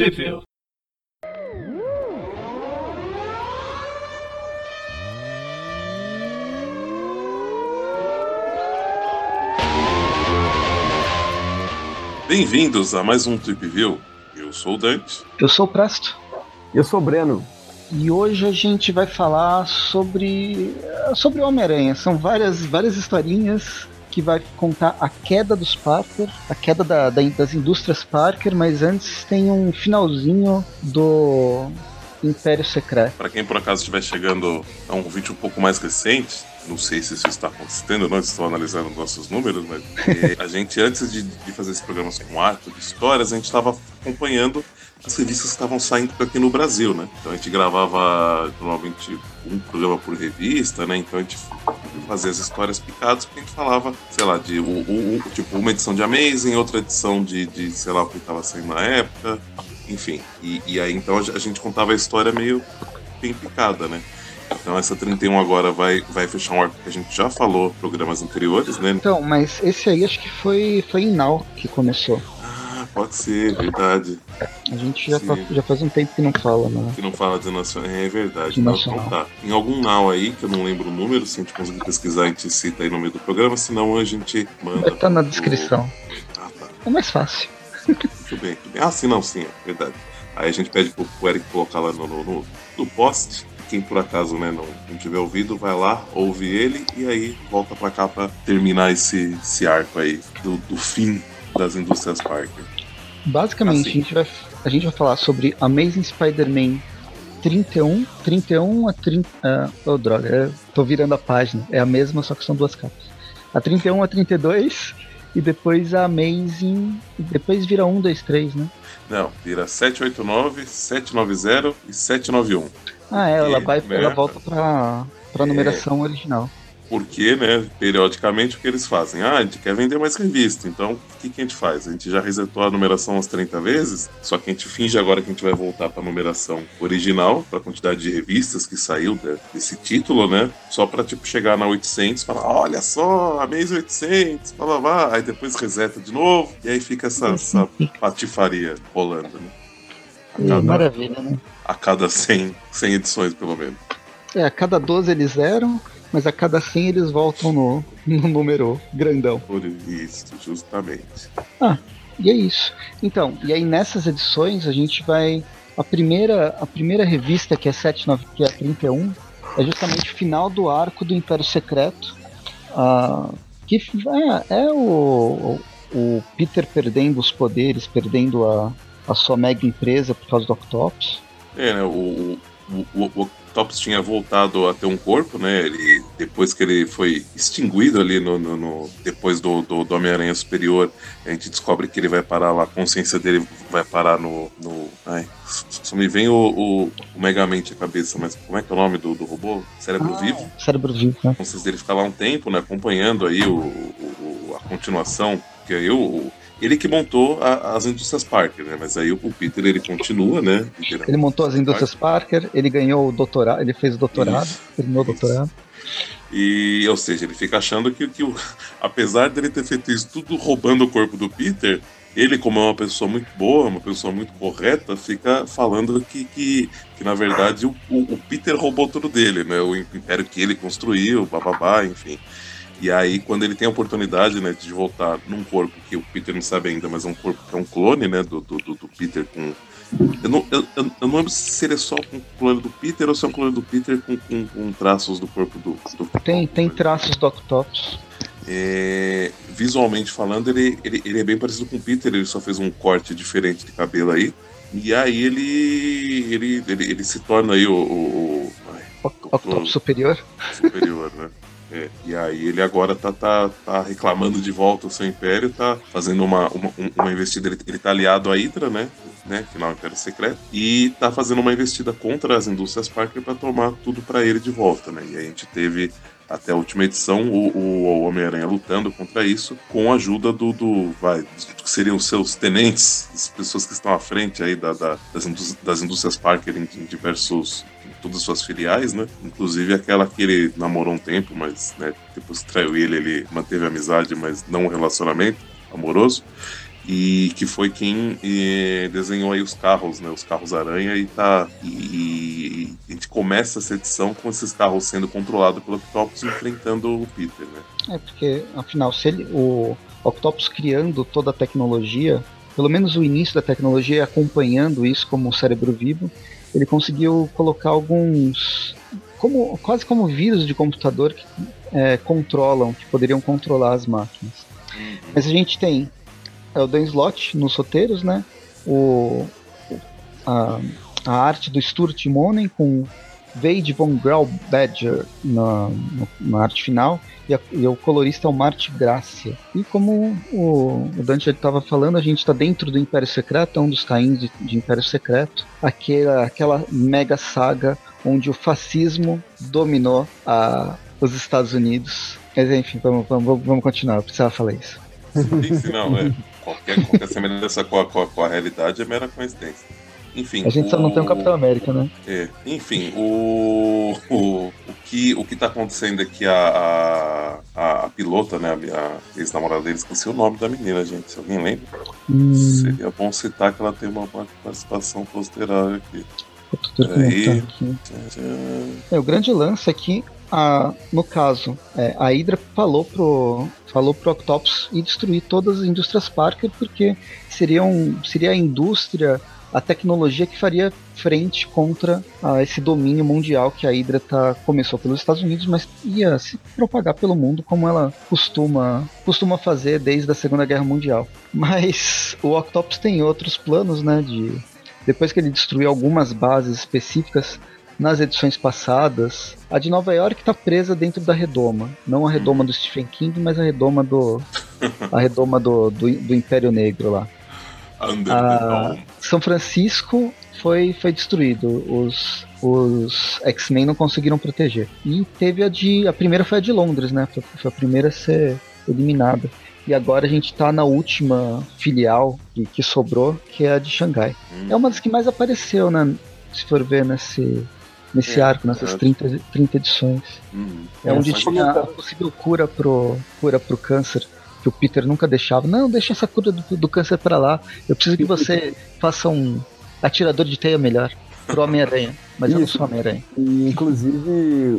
Trip Bem-vindos a mais um Trip View. Eu sou o Dante. Eu sou o Presto. Eu sou o Breno. E hoje a gente vai falar sobre sobre o Homem-Aranha. São várias várias historinhas que vai contar a queda dos Parker, a queda da, da, das indústrias Parker, mas antes tem um finalzinho do Império Secreto. Para quem por acaso estiver chegando a um vídeo um pouco mais recente, não sei se isso está acontecendo, não estou analisando nossos números, mas a gente, antes de, de fazer esse programa com arco de histórias, a gente estava acompanhando as revistas que estavam saindo aqui no Brasil, né? Então a gente gravava normalmente um programa por revista, né? Então a gente fazia as histórias picadas, porque a gente falava, sei lá, de o, o, tipo, uma edição de Amazing, outra edição de, de sei lá, o que estava saindo na época, enfim. E, e aí então a gente contava a história meio bem picada, né? Então essa 31 agora vai, vai fechar um arco que a gente já falou programas anteriores, né? Então, mas esse aí acho que foi, foi em Now que começou. Pode ser, verdade. A gente já, tá, já faz um tempo que não fala, né? Que não fala de nacional. É verdade. De nacional. Então, tá. Em algum Now aí, que eu não lembro o número, se a gente conseguir pesquisar, a gente cita aí no meio do programa, senão a gente manda. Vai tá na descrição. Ah, tá. É mais fácil. Muito bem, muito bem. Ah, sim, não, sim, é verdade. Aí a gente pede pro, pro Eric colocar lá no, no, no, no post quem por acaso né, não, não tiver ouvido, vai lá, ouve ele e aí volta pra cá pra terminar esse, esse arco aí do, do fim das indústrias Parker. Basicamente, assim. a, gente vai, a gente vai falar sobre Amazing Spider-Man 31, 31 a 30. Uh, oh, droga, eu tô virando a página. É a mesma, só que são duas capas. A 31 a 32 e depois a Amazing. Depois vira 1, 2, 3, né? Não, vira 789, 790 e 791. Ah, é, ela, vai, né? ela volta pra, pra numeração é, original. Porque, né, periodicamente o que eles fazem? Ah, a gente quer vender mais revista, então o que, que a gente faz? A gente já resetou a numeração umas 30 vezes, só que a gente finge agora que a gente vai voltar pra numeração original, pra quantidade de revistas que saiu desse título, né? Só pra, tipo, chegar na 800 e falar, olha só, a mês 800, blá blá blá, aí depois reseta de novo, e aí fica essa, essa patifaria rolando, né? Cada, Maravilha, né? A cada 100, 100 edições, pelo menos. É, a cada 12 eles eram, mas a cada 100 eles voltam no, no número grandão. Por isso, justamente. Ah, e é isso. Então, e aí nessas edições a gente vai. A primeira, a primeira revista, que é 79, que é 31, é justamente o final do arco do Império Secreto. Ah, que é, é o, o Peter perdendo os poderes, perdendo a, a sua mega empresa por causa do Octopus. É, né? O, o, o, o Octopus tinha voltado a ter um corpo, né? Ele, depois que ele foi extinguido ali no, no, no depois do, do, do Homem-Aranha Superior, a gente descobre que ele vai parar lá, a consciência dele vai parar no. no ai, só me vem o, o, o Megamente à cabeça, mas como é que é o nome do, do robô? Cérebro ah, Vivo? Cérebro Vivo, né? A consciência dele fica lá um tempo, né? Acompanhando aí o, o a continuação. Que aí o, ele que montou a, as indústrias Parker, né? Mas aí o, Peter ele continua, né? Ele montou as indústrias Parker, Parker ele ganhou o doutorado, ele fez o doutorado, isso, terminou o doutorado. E, ou seja, ele fica achando que, que apesar dele ter feito isso tudo roubando o corpo do Peter, ele, como é uma pessoa muito boa, uma pessoa muito correta, fica falando que, que, que na verdade, o, o, Peter roubou tudo dele, né? O império que ele construiu, bababá, enfim. E aí, quando ele tem a oportunidade, né, de voltar num corpo que o Peter não sabe ainda, mas é um corpo que é um clone, né, do, do, do Peter com. Eu não, eu, eu não lembro se ele é só um clone do Peter ou se é um clone do Peter com, com, com traços do corpo do. do tem, tem traços do Octopus. É, visualmente falando, ele, ele, ele é bem parecido com o Peter, ele só fez um corte diferente de cabelo aí. E aí ele. ele, ele, ele se torna aí o. o, o, o Octopus superior? Superior, né? É, e aí ele agora tá, tá, tá reclamando de volta o seu império, tá fazendo uma, uma, uma investida, ele, ele tá aliado à Hydra, né? né? Final Império Secreto, e tá fazendo uma investida contra as indústrias Parker para tomar tudo para ele de volta, né? E a gente teve até a última edição, o, o Homem-Aranha lutando contra isso, com a ajuda do, do vai, que seriam os seus tenentes, as pessoas que estão à frente aí da, da das, indústrias, das indústrias Parker em, em diversos todas as suas filiais, né? Inclusive aquela que ele namorou um tempo, mas né, depois que traiu ele, ele manteve a amizade, mas não um relacionamento amoroso. e que foi quem e, desenhou aí os carros, né? Os carros aranha e tá e, e, a gente começa essa edição com esses carros sendo controlados pelo Octopus enfrentando o Peter, né? É porque afinal se ele, o Octopus criando toda a tecnologia, pelo menos o início da tecnologia acompanhando isso como um cérebro vivo, ele conseguiu colocar alguns como quase como vírus de computador que é, controlam, que poderiam controlar as máquinas. Uhum. Mas a gente tem é o Dan Slott nos roteiros, né? O, a, a arte do Stuart Monen com Wade von Graubadger na, na arte final e, a, e, o colorista é o Marte Gracia. E como o, o Dante estava falando, a gente está dentro do Império Secreto, é um dos tains de, de, Império Secreto, aquela, aquela mega saga onde o fascismo dominou a, os Estados Unidos. Mas enfim, vamos, vamos, vamos continuar, eu precisava falar isso. Sim, não, é. Qualquer, qualquer semelhança com, a, com a realidade é mera coincidência. Enfim. A gente o... só não tem o Capitão América, né? É. Enfim, o, o, o, que, o que tá acontecendo aqui, a, a, a pilota, né? A, ex-namorada dele, esqueci o nome da menina, gente. Se alguém lembra, hum. seria bom citar que ela tem uma participação posterior aqui. Aí, aqui. É, o grande lance é que a, no caso, é, a Hydra falou pro, falou pro Octopus ir destruir todas as indústrias Parker porque seria, um, seria a indústria, a tecnologia que faria frente contra a, esse domínio mundial que a Hydra tá, começou pelos Estados Unidos, mas ia se propagar pelo mundo como ela costuma, costuma fazer desde a Segunda Guerra Mundial. Mas o Octopus tem outros planos, né, de depois que ele destruiu algumas bases específicas nas edições passadas, a de Nova York está presa dentro da redoma. Não a redoma do Stephen King, mas a redoma do. a redoma do, do, do Império Negro lá. A São Francisco foi, foi destruído. Os, os X-Men não conseguiram proteger. E teve a de. A primeira foi a de Londres, né? Foi, foi a primeira a ser eliminada. E agora a gente tá na última filial que, que sobrou, que é a de Xangai. Hum. É uma das que mais apareceu, né? Se for ver nesse, nesse é, arco, nessas é. 30, 30 edições. Uhum. É, onde tinha a possível cura pro, cura pro câncer, que o Peter nunca deixava. Não, deixa essa cura do, do câncer para lá. Eu preciso que você faça um atirador de teia melhor pro Homem-Aranha. Mas Isso. eu não sou Homem-Aranha. Inclusive,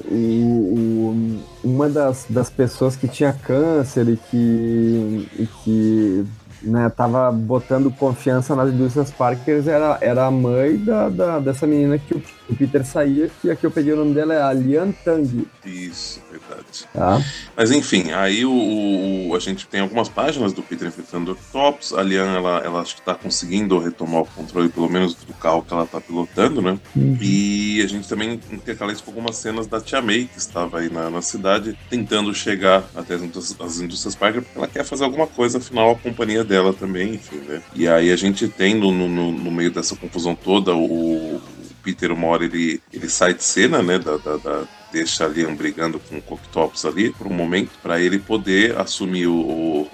o, o, uma das, das pessoas que tinha câncer e que, e que né, tava botando confiança nas indústrias Parkers era, era a mãe da, da, dessa menina que o, o Peter saía, que aqui eu peguei o nome dela é a Lian Tang. Isso, verdade. Tá. Mas enfim, aí o, o, a gente tem algumas páginas do Peter enfrentando o Octopus. A Lian, ela, ela acho que tá conseguindo retomar o controle, pelo menos, do carro que ela tá pilotando, né? Uhum. E a gente também intercala isso com algumas cenas da Tia May, que estava aí na, na cidade, tentando chegar até as indústrias, as indústrias Parker, porque ela quer fazer alguma coisa, afinal a companhia dela também, enfim, né? E aí a gente tem no, no, no meio dessa confusão toda o, Peter, uma hora ele, ele sai de cena, né? Da, da, da deixa ali um brigando com o Coctops ali por um momento, para ele poder assumir o, o,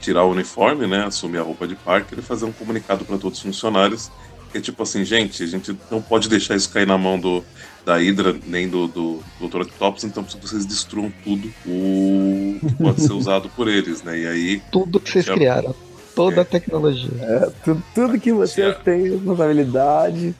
tirar o uniforme, né? Assumir a roupa de Parker e fazer um comunicado para todos os funcionários. Que é tipo assim, gente, a gente não pode deixar isso cair na mão do, da Hydra, nem do, do, Dr. Octopus, então preciso que vocês destruam tudo o que pode ser usado por eles, né? E aí. Tudo que vocês criaram. Toda é. a tecnologia. É, tudo, tudo que vocês têm responsabilidade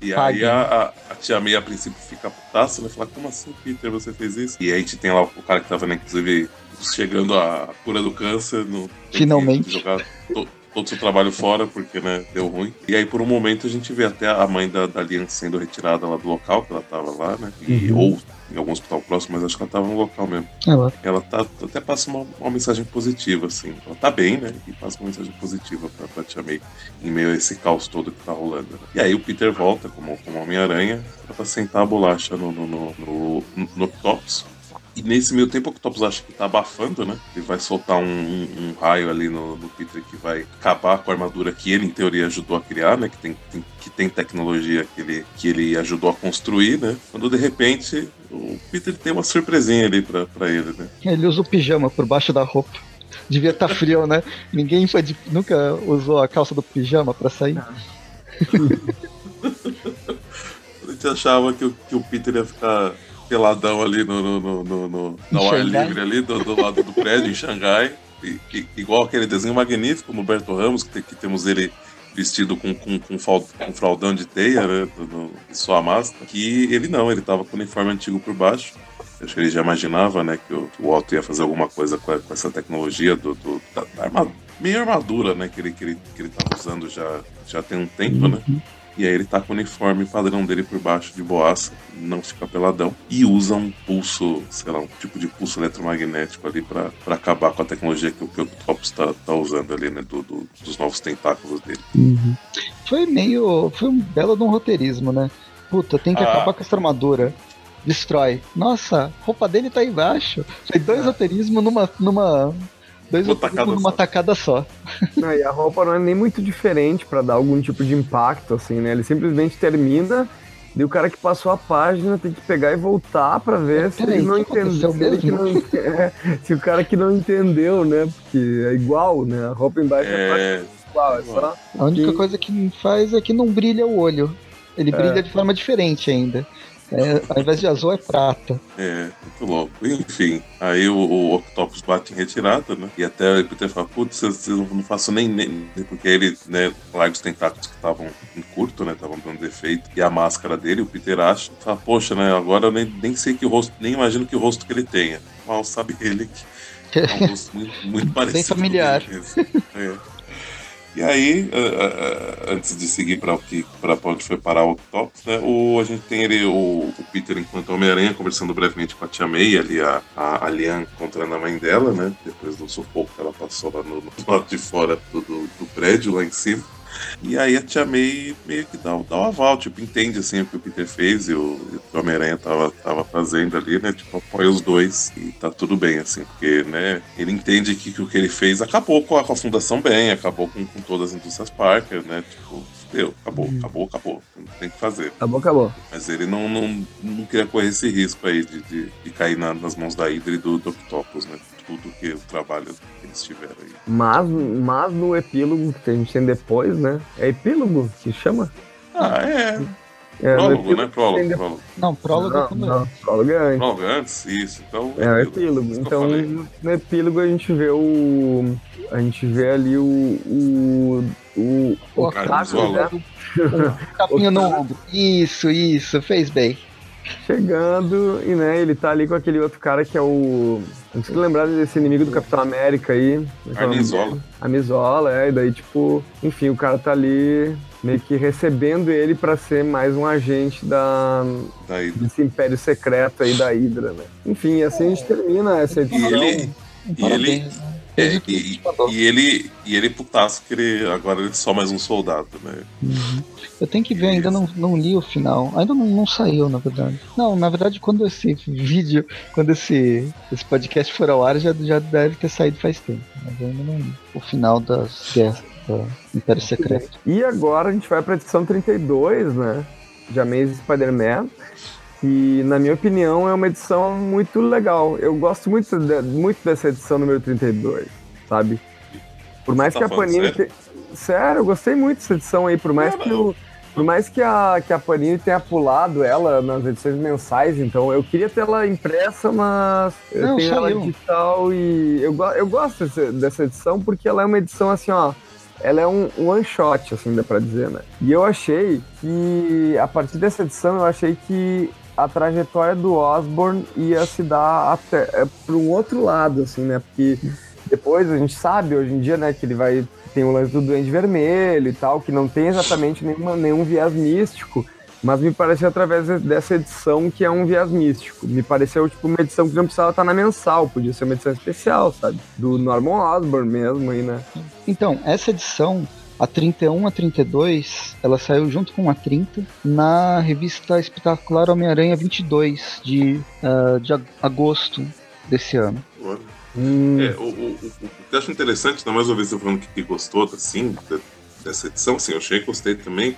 E aí a, a, a, tia May a princípio fica putaça, vai falar, como assim, Peter, você fez isso? E aí a gente tem lá o cara que tava, né, inclusive, chegando à cura do câncer. No, Finalmente. Jogar to, todo o seu trabalho fora, porque, né, deu ruim. E aí, por um momento, a gente vê até a mãe da, da Lian sendo retirada lá do local, que ela tava lá, né? E, uhum. Ou em algum hospital próximo, mas acho que ela tava no local mesmo. Ela, ela tá, até passa uma, uma, mensagem positiva, assim. Ela tá bem, né? E passa uma mensagem positiva pra, pra Tia May em meio a esse caos todo que tá rolando. Né? E aí o Peter volta como, como Homem-Aranha pra sentar a bolacha no, no, no, no, no, Octopus. E nesse meio tempo o Octopus acha que tá abafando, né? Ele vai soltar um, um, um raio ali no, no, Peter que vai acabar com a armadura que ele, em teoria, ajudou a criar, né? Que tem, tem, que tem tecnologia que ele, que ele ajudou a construir, né? Quando de repente o Peter tem uma surpresinha ali pra, pra ele, né? Ele usa o pijama por baixo da roupa. Devia estar tá frio, né? Ninguém foi de, nunca usou a calça do pijama pra sair. a gente achava que, que o Peter ia ficar peladão ali no, no, no, no, no ar livre ali, do, do, lado do prédio, em Xangai. igual aquele desenho magnífico no Berto Ramos, que, que temos ele vestido com, com, com, com fraldão de teia, né? No, sua máscara. Que ele não, ele tava com o uniforme antigo por baixo. Acho que ele já imaginava, né, que o, o Otto ia fazer alguma coisa com, a, com essa tecnologia do, do da, da armadura, meio armadura, né, que ele, que ele, que ele tava usando já, já tem um tempo, né? E aí ele tá com o uniforme padrão dele por baixo de boaça, não fica peladão. E usa um pulso, sei lá, um tipo de pulso eletromagnético ali para acabar com a tecnologia que, o Octopus tá, tá usando ali, né? Do, do, dos novos tentáculos dele. Uhum. Foi meio. Foi um belo de um roteirismo, né? Puta, tem que ah. acabar com essa armadura. Destrói. Nossa, a roupa dele tá aí embaixo. Foi dois ah. roteirismos numa, numa Dois uma tacada numa só. tacada só. Não, e a roupa não é nem muito diferente para dar algum tipo de impacto, assim, né? Ele simplesmente termina e o cara que passou a página tem que pegar e voltar para ver se ele não entendeu. Se, ele não, é, se o cara que não entendeu, né? Porque é igual, né? A roupa embaixo é, é igual, é só. A única que... coisa que faz é que não brilha o olho. Ele é. brilha de forma diferente ainda. É, ao invés de azul é prata. É, muito louco. Enfim, aí o, o Octopus bate em retirada, né? E até o Peter fala, putz, eu não faço nem, nem. Porque ele, né, larga os tentáculos que estavam em curto, né? Estavam dando defeito. E a máscara dele, o Peter acha, fala, poxa, né? Agora eu nem, nem sei que rosto, nem imagino que rosto que ele tenha. Mal sabe ele que é um rosto muito, muito parecido. Bem familiar. É. E aí, uh, uh, antes de seguir para onde foi parar o Octopus, né, o, a gente tem ele, o, o Peter enquanto Homem-Aranha conversando brevemente com a Tia May, ali a, a, a Lian encontrando a mãe dela, né, depois do sufoco que ela passou lá no, no lado de fora do, do prédio, lá em cima. E aí a Tia May meio que dá, dá um aval, tipo, entende assim o que o Peter fez e o, o Homem-Aranha tava, tava fazendo ali, né? Tipo, apoia os dois e tá tudo bem, assim, porque, né, ele entende que, que o que ele fez acabou com a, com a fundação bem, acabou com, com todas as indústrias Parker, né? Tipo, deu, acabou, uhum. acabou, acabou. Tem que fazer. Acabou, acabou. Mas ele não, não, não queria correr esse risco aí de, de, de cair na, nas mãos da Hydra e do, do Octopus, né? Tudo que o trabalho que eles tiveram aí. Mas, mas no epílogo que a gente tem depois, né? É epílogo que chama? Ah, é. É, prólogo, né? Prólogo, prólogo. Não, prólogo não, é não, prólogo é antes. Prólogo é antes, isso. Então, é, o epílogo. Então, no epílogo a gente vê o. A gente vê ali o. O, o, o Otávio, né? Capinha no ombro. Isso, isso, fez bem. Chegando, e né, ele tá ali com aquele outro cara que é o. Não sei lembrar desse inimigo do Capitão América aí. Amizola. Amizola, é, e daí, tipo, enfim, o cara tá ali meio que recebendo ele para ser mais um agente da, da desse império secreto aí da Hydra, né? Enfim, assim a gente termina essa edição. E ele, e ele, é, e, e, ele, e ele putaço que ele agora ele é só mais um soldado, né? Uhum. Eu tenho que ver, ainda não, não li o final. Ainda não, não saiu, na verdade. Não, na verdade, quando esse vídeo, quando esse, esse podcast for ao ar, já, já deve ter saído faz tempo. Mas eu ainda não li o final das guerras do Império Secreto. E agora a gente vai pra edição 32, né? De Amazing Spider-Man. E, na minha opinião, é uma edição muito legal. Eu gosto muito, de, muito dessa edição número 32, sabe? Por mais tá que a Panini. Sério? Te... sério, eu gostei muito dessa edição aí, por mais que o. Por mais que a, que a Panini tenha pulado ela nas edições mensais, então eu queria ter ela impressa, mas eu Não, tenho ela eu. digital e eu, eu gosto dessa, dessa edição porque ela é uma edição assim, ó ela é um, um one shot, assim, dá pra dizer, né? E eu achei que, a partir dessa edição, eu achei que a trajetória do Osborne ia se dar até é, para um outro lado, assim, né? Porque depois a gente sabe hoje em dia, né, que ele vai tem o lance do Duende Vermelho e tal, que não tem exatamente nenhuma, nenhum viés místico, mas me pareceu através dessa edição que é um viés místico. Me pareceu tipo uma edição que não precisava estar na mensal, podia ser uma edição especial, sabe? Do Norman Osborn mesmo aí, né? Então, essa edição a 31 a 32, ela saiu junto com a 30 na revista espetacular Homem-Aranha 22 de, uh, de agosto desse ano. Hum. É, o, o, o, que eu acho interessante, ainda mais uma vez eu falando que gostou assim, dessa edição, assim, eu achei que gostei também,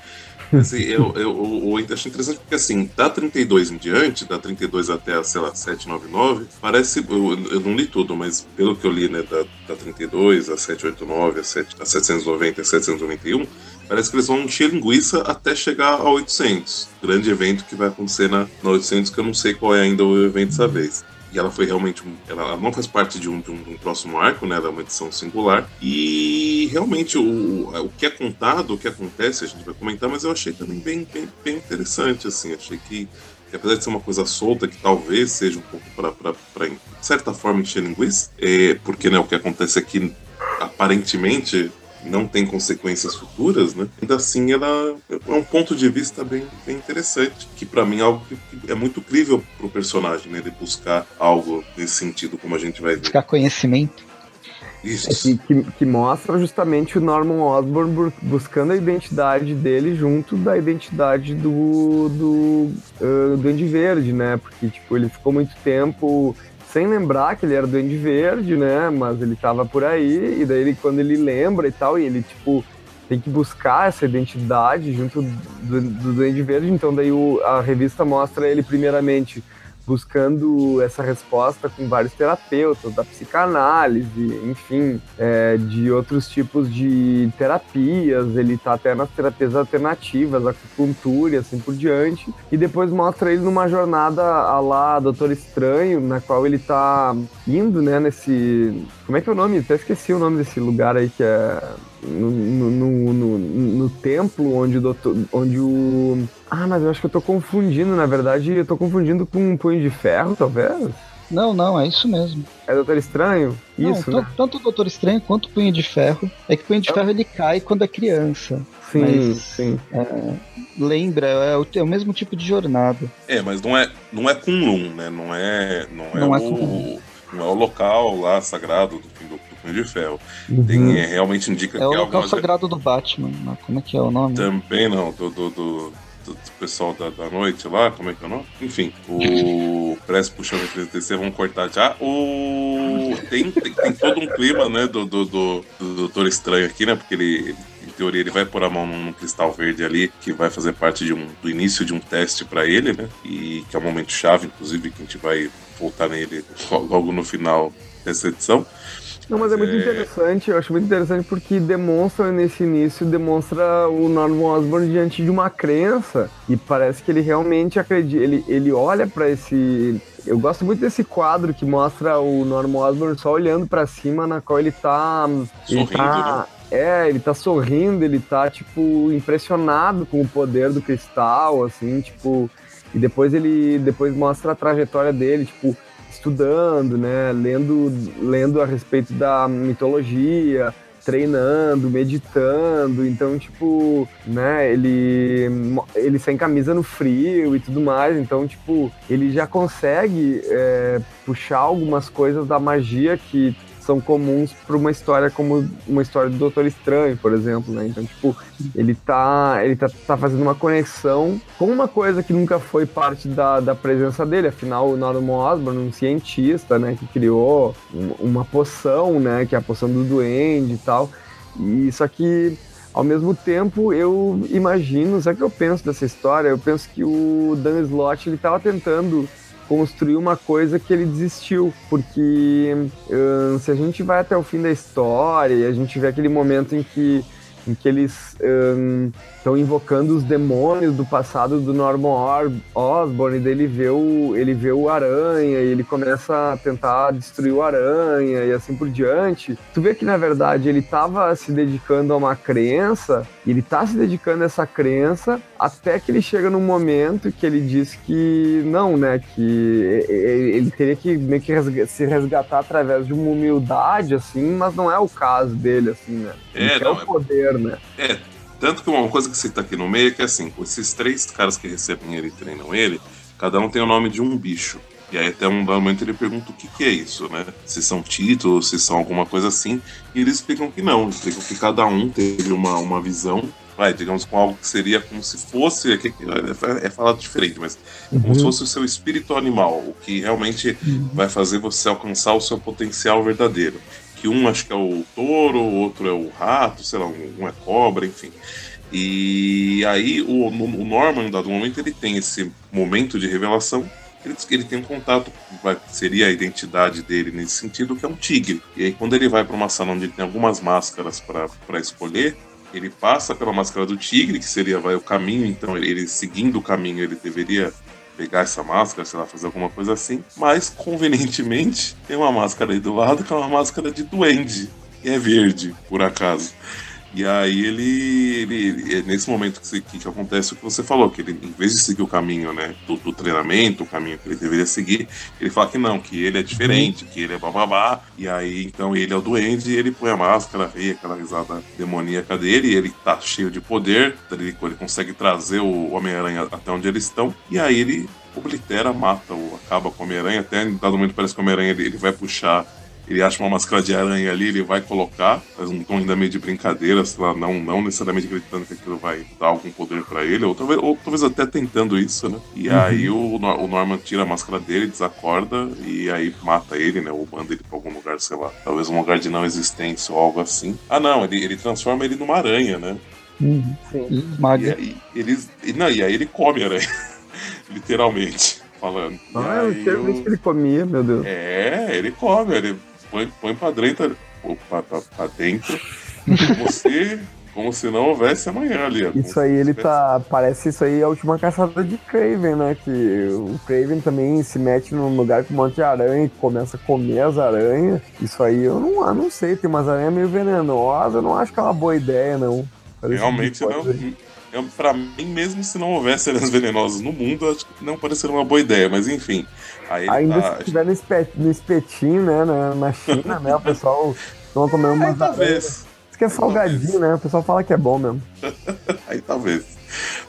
Assim, eu, eu, eu, acho interessante porque, assim, da 32 em diante, da 32 até, sei lá, 799, parece. Eu, eu não li tudo, mas pelo que eu li, né, da, da 32 a 789, a, 7, a 790 a 791, parece que eles vão encher linguiça até chegar a 800. Grande evento que vai acontecer na, na 800, que eu não sei qual é ainda o evento dessa vez. E ela foi realmente. Um, ela não faz parte de um, de um, de um próximo arco, né? É uma edição singular. E realmente o, o que é contado, o que acontece, a gente vai comentar, mas eu achei também bem, bem, bem interessante, assim. Achei que, que, apesar de ser uma coisa solta, que talvez seja um pouco para, de certa forma, encher linguiça, é, porque né, o que acontece aqui, aparentemente, não tem consequências futuras, né? Ainda assim, ela é um ponto de vista bem, bem interessante, que para mim é algo que é muito crível pro personagem, né? Ele buscar algo nesse sentido, como a gente vai ver. Buscar conhecimento. Isso. É que, que, que, mostra justamente o Norman Osborn buscando a identidade dele junto da identidade do do, uh, Duende Verde, né? Porque tipo ele ficou muito tempo sem lembrar que ele era Duende Verde, né? Mas ele tava por aí, e daí ele, quando ele lembra e tal, e ele, tipo, tem que buscar essa identidade junto do, do Duende Verde, então daí o, a revista mostra ele primeiramente buscando essa resposta com vários terapeutas, da psicanálise, enfim, é, de outros tipos de terapias. Ele está até nas terapias alternativas, acupuntura e assim por diante. E depois mostra ele numa jornada a lá Doutor Estranho, na qual ele está indo, né, nesse. Como é que é o nome? Até esqueci o nome desse lugar aí que é no, no, no, no, templo onde o, doutor, onde o. Ah, mas eu acho que eu tô confundindo, na verdade, eu tô confundindo com um punho de ferro, talvez? Não, não, é isso mesmo. É Doutor Estranho? Isso, não, né? Tanto o Doutor Estranho quanto o Punho de Ferro. É que o Punho de Ferro ele cai quando é criança. Sim, mas, sim. É, lembra, é o, é o, mesmo tipo de jornada. É, mas não é, não é Kunlun, né? Não é, não é, não é o, não é o local lá sagrado do fim do de Ferro. Uhum. Tem, é, realmente indica é que é o local sagrado do Batman. Como é que é o nome? Também não, do, do, do, do pessoal da, da, noite lá, como é que é o nome? Enfim, o Press puxando a DC, vamos cortar já. O... Tem, tem, tem, todo um clima, né, do, do, do, do Doutor Estranho aqui, né, porque ele, em teoria, ele vai pôr a mão num, cristal verde ali, que vai fazer parte de um, do início de um teste para ele, né? E que é um momento chave, inclusive, que a gente vai voltar nele logo no final dessa edição. Não, mas é muito interessante, eu acho muito interessante porque demonstra nesse início, demonstra o Norman Osborn diante de uma crença e parece que ele realmente acredita, ele, ele olha para esse... Eu gosto muito desse quadro que mostra o Norman Osborn só olhando para cima, na qual ele tá... Sorrindo, ele tá, né? É, ele tá sorrindo, ele tá, tipo, impressionado com o poder do cristal, assim, tipo... E depois ele depois mostra a trajetória dele, tipo, estudando, né, lendo, lendo a respeito da mitologia, treinando, meditando, então, tipo, né, ele, ele sem camisa no frio e tudo mais, então, tipo, ele já consegue é, puxar algumas coisas da magia que são comuns para uma história como uma história do Doutor Estranho, por exemplo, né? Então, tipo, ele tá, ele tá, tá fazendo uma conexão com uma coisa que nunca foi parte da, da presença dele, afinal, o Norman Osborn, um cientista, né, que criou uma poção, né, que é a poção do duende e tal, e isso aqui ao mesmo tempo, eu imagino, sabe o que eu penso dessa história? Eu penso que o Dan Slott ele estava tentando construir uma coisa que ele desistiu, porque uh, se a gente vai até o fim da história e a gente vê aquele momento em que em que eles estão um, invocando os demônios do passado do Norman Osborn, e daí ele vê, o, ele vê o Aranha, e ele começa a tentar destruir o Aranha, e assim por diante. Tu vê que, na verdade, ele estava se dedicando a uma crença, e ele está se dedicando a essa crença, até que ele chega num momento que ele diz que não, né, que ele teria que meio que se resgatar através de uma humildade, assim, mas não é o caso dele, assim, né? É, é não, o poder, é... né? É, tanto que uma coisa que você tá aqui no meio é que assim, esses três caras que recebem ele e treinam ele, cada um tem o nome de um bicho. E aí até um momento ele pergunta o que, que é isso, né? Se são títulos, se são alguma coisa assim. E eles explicam que não, eles explicam que cada um teve uma, uma visão, vai, digamos, com algo que seria como se fosse. É, é falado diferente, mas uhum. como se fosse o seu espírito animal, o que realmente uhum. vai fazer você alcançar o seu potencial verdadeiro que um acho que é o touro, outro é o rato, sei lá, um, é cobra, enfim. E aí o, o Norman, em dado momento, ele tem esse momento de revelação ele, ele tem um contato seria a identidade dele nesse sentido, que é um tigre. E aí, quando ele vai para uma sala onde tem algumas máscaras para escolher, ele passa pela máscara do tigre, que seria vai, o caminho, então ele, ele seguindo o caminho, ele deveria pegar essa máscara, sei lá, fazer alguma coisa assim. Mas, convenientemente, tem uma máscara aí do lado que é uma máscara de duende. E é verde, por acaso. E aí ele, ele, ele nesse momento que, que, acontece o que você falou, que ele, em vez de seguir o caminho né, do, do, treinamento, o caminho que ele deveria seguir, ele fala que não, que ele é diferente, que ele é bababá, e aí então ele é o duende, e ele põe a máscara, vê aquela risada demoníaca dele, e ele tá cheio de poder, ele, ele consegue trazer o Homem-Aranha até onde eles estão, e aí ele oblitera, mata, ou acaba com o Homem-Aranha, até em dado momento parece que o Homem-Aranha ele, ele vai puxar ele acha uma máscara de aranha ali, ele vai colocar, faz um tom ainda meio de brincadeira, sei lá, não, não necessariamente acreditando que aquilo vai dar algum poder para ele, ou talvez, ou talvez até tentando isso, né? E uhum. aí o, o Norman tira a máscara dele, desacorda, e aí mata ele, né? Ou manda ele pra algum lugar, sei lá, talvez um lugar de não existência ou algo assim. Ah, não, ele, ele transforma ele numa aranha, né? Uhum. Sim. E, aí, eles, e, não, e aí ele come a aranha, literalmente falando. Ah, eu ele comia, meu Deus. É, ele come, ele põe, põe pra dentro, pra, pra, pra dentro como, se, como se não houvesse amanhã ali. Isso aí ele tá. Parece isso aí a última caçada de Craven, né? Que o Craven também se mete num lugar com um monte de aranha e começa a comer as aranhas. Isso aí eu não, eu não sei, tem umas aranhas meio venenosas, eu não acho que é uma boa ideia, não. Parece Realmente não. Eu, pra mim, mesmo se não houvesse aranhas venenosas no mundo, acho que não pareceria uma boa ideia, mas enfim. Ainda tá... se tiver no, espet, no espetinho, né, na, na China, né, o pessoal toma comer uma talvez. Isso que é salgadinho, né? O pessoal fala que é bom mesmo. aí talvez.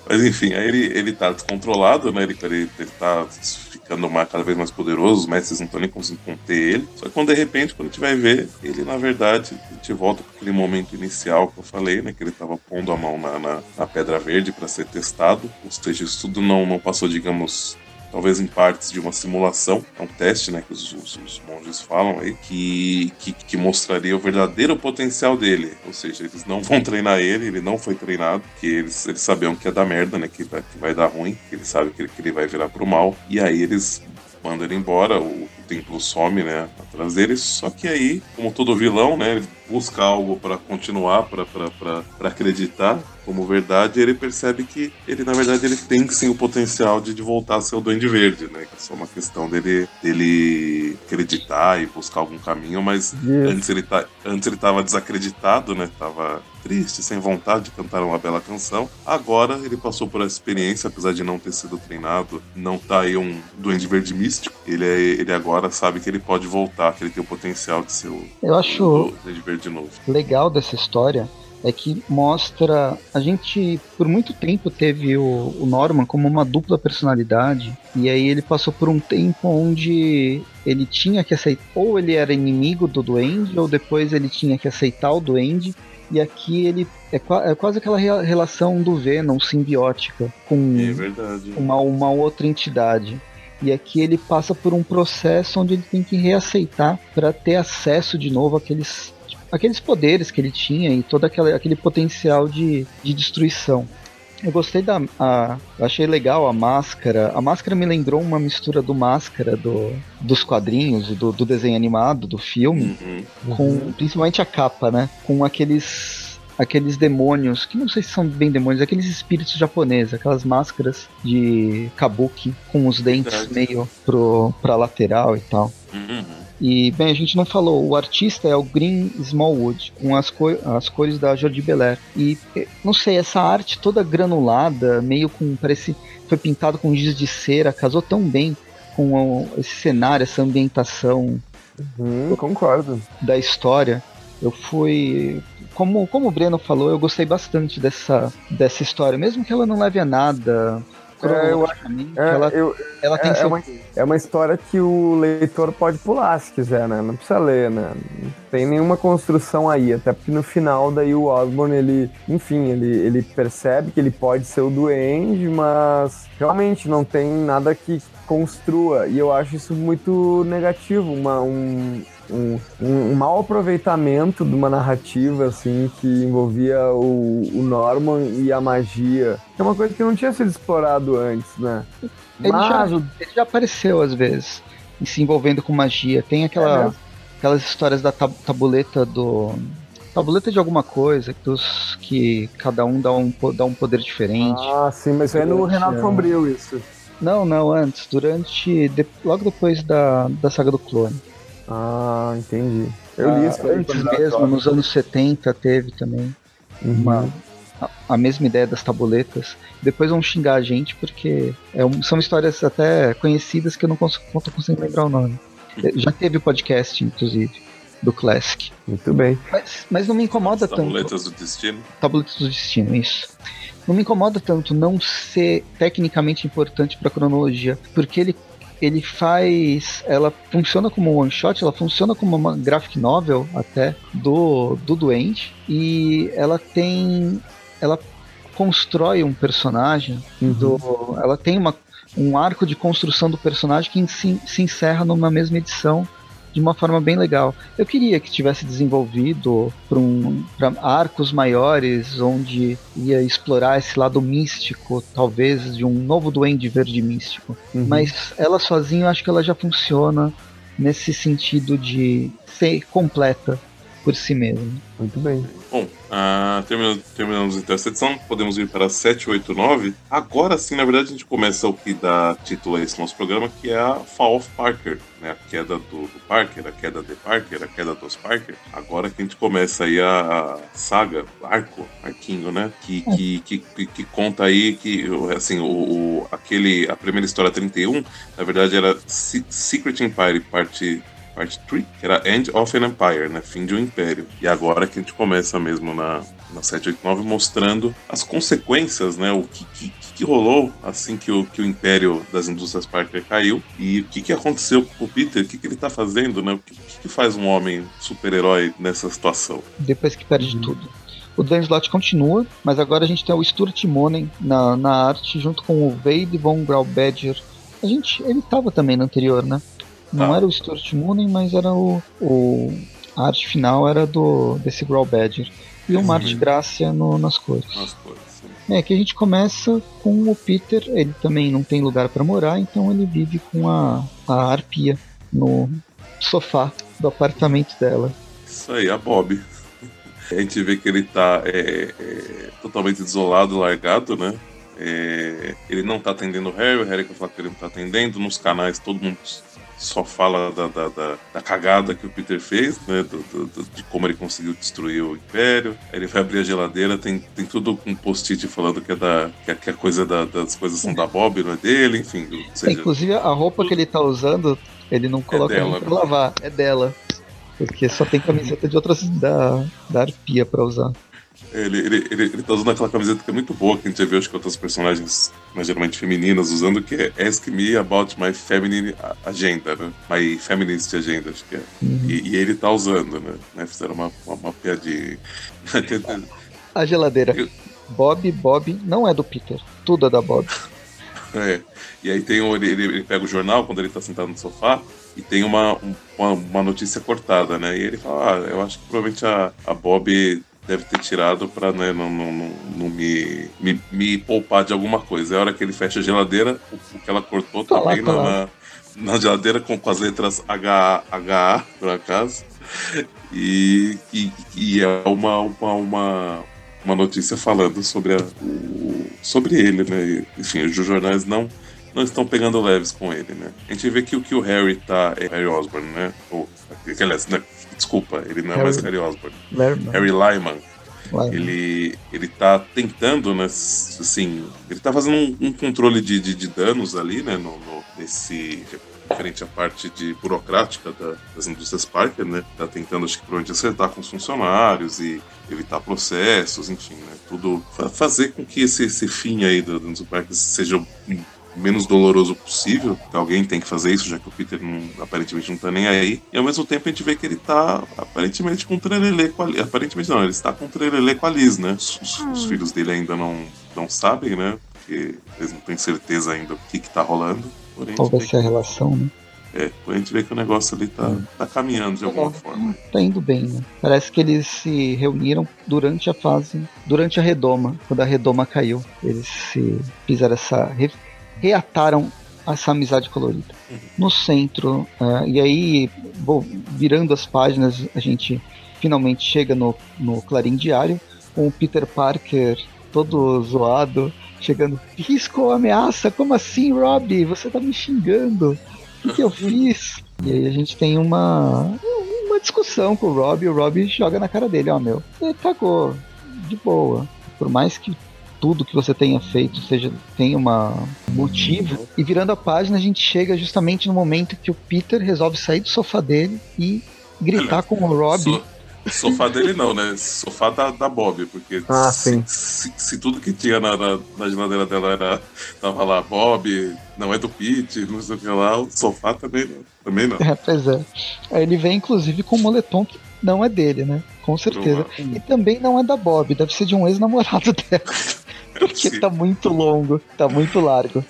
Mas enfim, aí ele, ele tá descontrolado, né? Ele, ele, ele tá ficando mais, cada vez mais poderoso, os mestres não estão nem conseguindo conter ele. Só que quando de repente, quando a gente vai ver, ele na verdade, a gente volta para aquele momento inicial que eu falei, né? Que ele tava pondo a mão na, na, na Pedra Verde para ser testado. Ou seja, isso tudo não, não passou, digamos, talvez em partes de uma simulação, é um teste, né, que os, os, os monges falam aí, que, que, que, mostraria o verdadeiro potencial dele. Ou seja, eles não vão treinar ele, ele não foi treinado, que eles, eles sabiam que ia dar merda, né, que vai, que vai dar ruim, que ele sabe que ele, que ele vai virar pro mal, e aí eles mandam ele embora, o, templo some, né, atrás deles, só que aí, como todo vilão, né, ele busca algo para continuar, para acreditar, como verdade, ele percebe que ele, na verdade, ele tem sim o potencial de, de voltar a ser o Duende Verde, né? Que é só uma questão dele, dele acreditar e buscar algum caminho, mas antes ele, tá, antes ele tava desacreditado, né? Tava triste, sem vontade de cantar uma bela canção. Agora ele passou por essa experiência, apesar de não ter sido treinado, não tá aí um Duende Verde místico. Ele, é, ele agora sabe que ele pode voltar, que ele tem o potencial de ser o, Eu acho o Duende Verde de novo. Legal dessa história é que mostra. A gente, por muito tempo, teve o, o, Norman como uma dupla personalidade, e aí ele passou por um tempo onde ele tinha que aceitar. Ou ele era inimigo do Duende, ou depois ele tinha que aceitar o Duende. E aqui ele é, é quase aquela relação do Venom simbiótica com é uma, uma outra entidade. E aqui ele passa por um processo onde ele tem que reaceitar para ter acesso de novo àqueles aqueles poderes que ele tinha e todo aquele, aquele potencial de, de destruição. Eu gostei da. A, eu achei legal a máscara. A máscara me lembrou uma mistura do máscara do, dos quadrinhos, do, do desenho animado, do filme, uhum. com principalmente a capa, né? Com aqueles aqueles demônios, que não sei se são bem demônios, aqueles espíritos japoneses, aquelas máscaras de kabuki com os dentes meio pro, pra lateral e tal. Uhum. E, bem, a gente não falou, o artista é o Green Smallwood, com as, cor as cores da Jordi Belair. E, eh, não sei, essa arte toda granulada, meio com, parece, foi pintado com giz de cera, casou tão bem com esse cenário, essa ambientação. Uhum, concordo. Da história. Eu fui. Como, como o Breno falou, eu gostei bastante dessa, dessa história, mesmo que ela não leve a nada é, eu, é, ela, eu, ela tem é, é, uma, é uma história que o leitor pode pular se quiser, né? Não precisa ler, né? Não tem nenhuma construção aí, até porque no final daí o Osborne, ele, enfim, ele, ele percebe que ele pode ser o duende, mas realmente não tem nada que construa, e eu acho isso muito negativo, uma, um, um, um, mau aproveitamento de uma narrativa assim que envolvia o, o, Norman e a magia. É uma coisa que não tinha sido explorado antes, né? Ele, Mas... já, ele já apareceu às vezes se envolvendo com magia. Tem aquela, é aquelas histórias da tab tabuleta do tabuleta de alguma coisa dos, que cada um dá um, dá um poder diferente. Ah, sim, mas é no Renato Sombrio isso. Não, não, antes. Durante. De, logo depois da, da saga do clone. Ah, entendi. Eu li Ah, isso aí antes mesmo, nos anos 70 teve também Uhum. uma, a, a mesma ideia das tabuletas. Depois vão xingar a gente porque é um- são histórias até conhecidas que eu não, consigo, não tô conseguindo lembrar o nome. Eh, Já teve o podcast, inclusive, do Classic. Muito bem. Mas, mas não me incomoda As tanto. tabuletas do destino. Tabuletas do Destino, isso. Não me incomoda tanto não ser tecnicamente importante para a cronologia, porque ele, ele faz. Ela funciona como um one shot, ela funciona como uma graphic novel até do, do Duende, e ela tem. Ela constrói um personagem, Uhum. do, ela tem uma, um arco de construção do personagem que se, se encerra numa mesma edição de uma forma bem legal. Eu queria que tivesse desenvolvido para um, pra arcos maiores, onde ia explorar esse lado místico, talvez de um novo Duende Verde místico. Uhum. Mas ela sozinha, eu acho que ela já funciona nesse sentido de ser completa por si mesma. Muito bem. Bom, ah, terminamos, terminamos então essa edição, podemos ir para a 789. Agora sim, na verdade, a gente começa o que dá título a esse nosso programa, que é a Fall of Parker, né? A queda do, do Parker, a queda de Parker, a queda dos Parker. Agora que a gente começa aí a, a saga, arco, arquinho, né? Que, que, que, que, que conta aí que, assim, o, o- aquele, a primeira história 31, na verdade era Se- Secret Empire, parte parte 3, que era End of an Empire, né? Fim de um império. E agora que a gente começa mesmo na, na 789 mostrando as consequências, né? O que, que, que rolou assim que o, que o império das indústrias Parker caiu e o que, que aconteceu com o Peter, o que, que ele tá fazendo, né? O que, que, que faz um homem super-herói nessa situação? Depois que perde tudo. O Dan Slott continua, mas agora a gente tem o Stuart Monen na, na arte, junto com o Wade von Graubadger. A gente, ele estava também no anterior, né? Não Tá. era o Stuart Monen, mas era o, o a arte final era do desse Graubadger. E uma Uhum. arte Grácia no- nas cores. As coisas. assim. É que a gente começa com o Peter, ele também não tem lugar para morar, então ele vive com a, a arpia no sofá do apartamento dela. Isso aí, a Bob. A gente vê que ele tá é, é, totalmente desolado, largado, né? É, ele não tá atendendo o Harry, o Harry quer falar que ele não tá atendendo. Nos canais todo mundo só fala da, da, da- da cagada que o Peter fez, né? do- do- de como ele conseguiu destruir o Império. Aí ele vai abrir a geladeira, tem, tem tudo com post-it falando que, é da, que, a- que a coisa da- das coisas são da Bob, não é dele, enfim. Ou seja, Inclusive a roupa que ele tá usando, ele não coloca dela, nem pra né? lavar, é dela. Porque só tem camiseta de outras da, da arpia pra usar. Ele, ele, ele, ele tá usando aquela camiseta que é muito boa, que a gente já viu acho que outras personagens, mas geralmente femininas, usando, que é Ask Me About My Feminine Agenda, né? My Feminist Agenda, acho que é. Uhum. E, e ele tá usando, né? né? Fizeram uma, uma, uma piadinha. A geladeira. Eu- Bob, Bob não é do Peter. Tudo é da Bob. É. E aí tem ele, ele, ele pega o jornal quando ele tá sentado no sofá e tem uma, um- uma, uma notícia cortada, né? E ele fala, ah, eu acho que provavelmente a, a Bob deve ter tirado pra né, não, não, não, não me, me, me poupar de alguma coisa. É a hora que ele fecha a geladeira, o, o que ela cortou Tá lá, bem tá na, lá. na, na geladeira com, com as letras HA, HA, por acaso. E, e, e é uma, uma, uma, uma notícia falando sobre, a, o, sobre ele, né? Enfim, os jornais não, não estão pegando leves com ele, né? A gente vê que o que o Harry tá. É Harry Osborn, né? Ou, aliás, né? desculpa, ele não é mais Harry Osborn. Lerman. Harry Lyman. Lyman. Ele, ele tá tentando, né? Assim, ele tá fazendo um, um controle de, de, de danos ali, né? No, no- nesse. Referente à parte de burocrática da- das indústrias Parker, né? Tá tentando, acho que provavelmente acertar com os funcionários e evitar processos, enfim, né? Tudo. fa- fazer com que esse, esse fim aí da indústria Parker seja menos doloroso possível, que alguém tem que fazer isso, já que o Peter não- aparentemente não tá nem aí. E ao mesmo tempo a gente vê que ele tá aparentemente com um trelelê com a Liz. Aparentemente não, ele está com um trelelê com a Liz, né? Os, os- os filhos dele ainda não, não sabem, né? Porque eles não têm certeza ainda do que, que tá rolando. Porém, Qual vai ser a relação, né? é, porém, a gente vê que o negócio ali tá, tá caminhando de alguma forma. Tá indo bem, né? Parece que eles se reuniram durante a fase, durante a redoma, quando a redoma caiu. Eles se fizeram essa. Re- reataram essa amizade colorida. No centro, ah, e aí, vou virando as páginas, a gente finalmente chega no, no Clarim Diário, com o Peter Parker todo zoado, chegando. Risco ameaça? Como assim, Rob? Você tá me xingando? O que, eu fiz? E aí a gente tem uma, uma discussão com o Rob. E o Rob joga na cara dele: Ó, oh, meu, você cagou. De boa. Por mais que tudo que você tenha feito seja tenha uma motivo. E virando a página, a gente chega justamente no momento que o Peter resolve sair do sofá dele e gritar com o Rob. So, sofá dele não, né? Sofá da, da Bob, porque ah, se, se, se, tudo que tinha na, na, na, geladeira dela era. Tava lá, Bob, não é do Pete, não sei o que lá, o sofá também não. Também não. É, pois é. Ele vem, inclusive, com um moletom que não é dele, né? Com certeza. E também não é da Bob, deve ser de um ex-namorado dela. Porque tá muito longo, tá muito largo.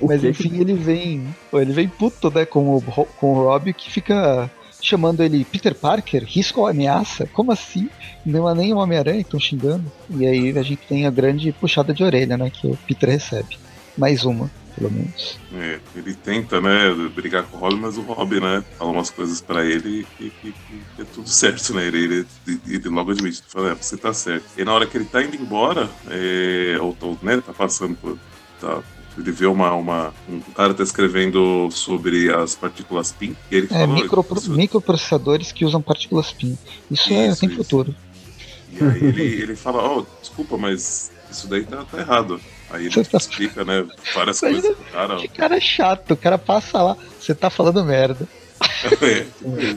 Mas enfim, ele vem. Ele vem puto, né, com o, com o Rob que fica chamando ele Peter Parker, risco ou ameaça? Como assim? Não é nem o Homem-Aranha que estão xingando. E aí a gente tem a grande puxada de orelha, né, que o Peter recebe. Mais uma, pelo menos. É, ele tenta, né, brigar com o Robin, mas o Robin, né, fala umas coisas para ele e, que é tudo certo, né? Ele, ele, ele logo admite, fala, é, você tá certo. E na hora que ele tá indo embora, é, ou, ou né, tá passando por. Tá, ele vê uma, uma, um cara tá escrevendo sobre as partículas PIN e ele é, micro, isso... microprocessadores que usam partículas PIN. Isso, isso é tem isso. futuro. E aí ele, ele fala, oh, desculpa, mas isso daí tá, tá errado. Aí ele tá... explica, né, várias coisas pro cara. Que cara chato, o cara passa lá, você tá falando merda. é, é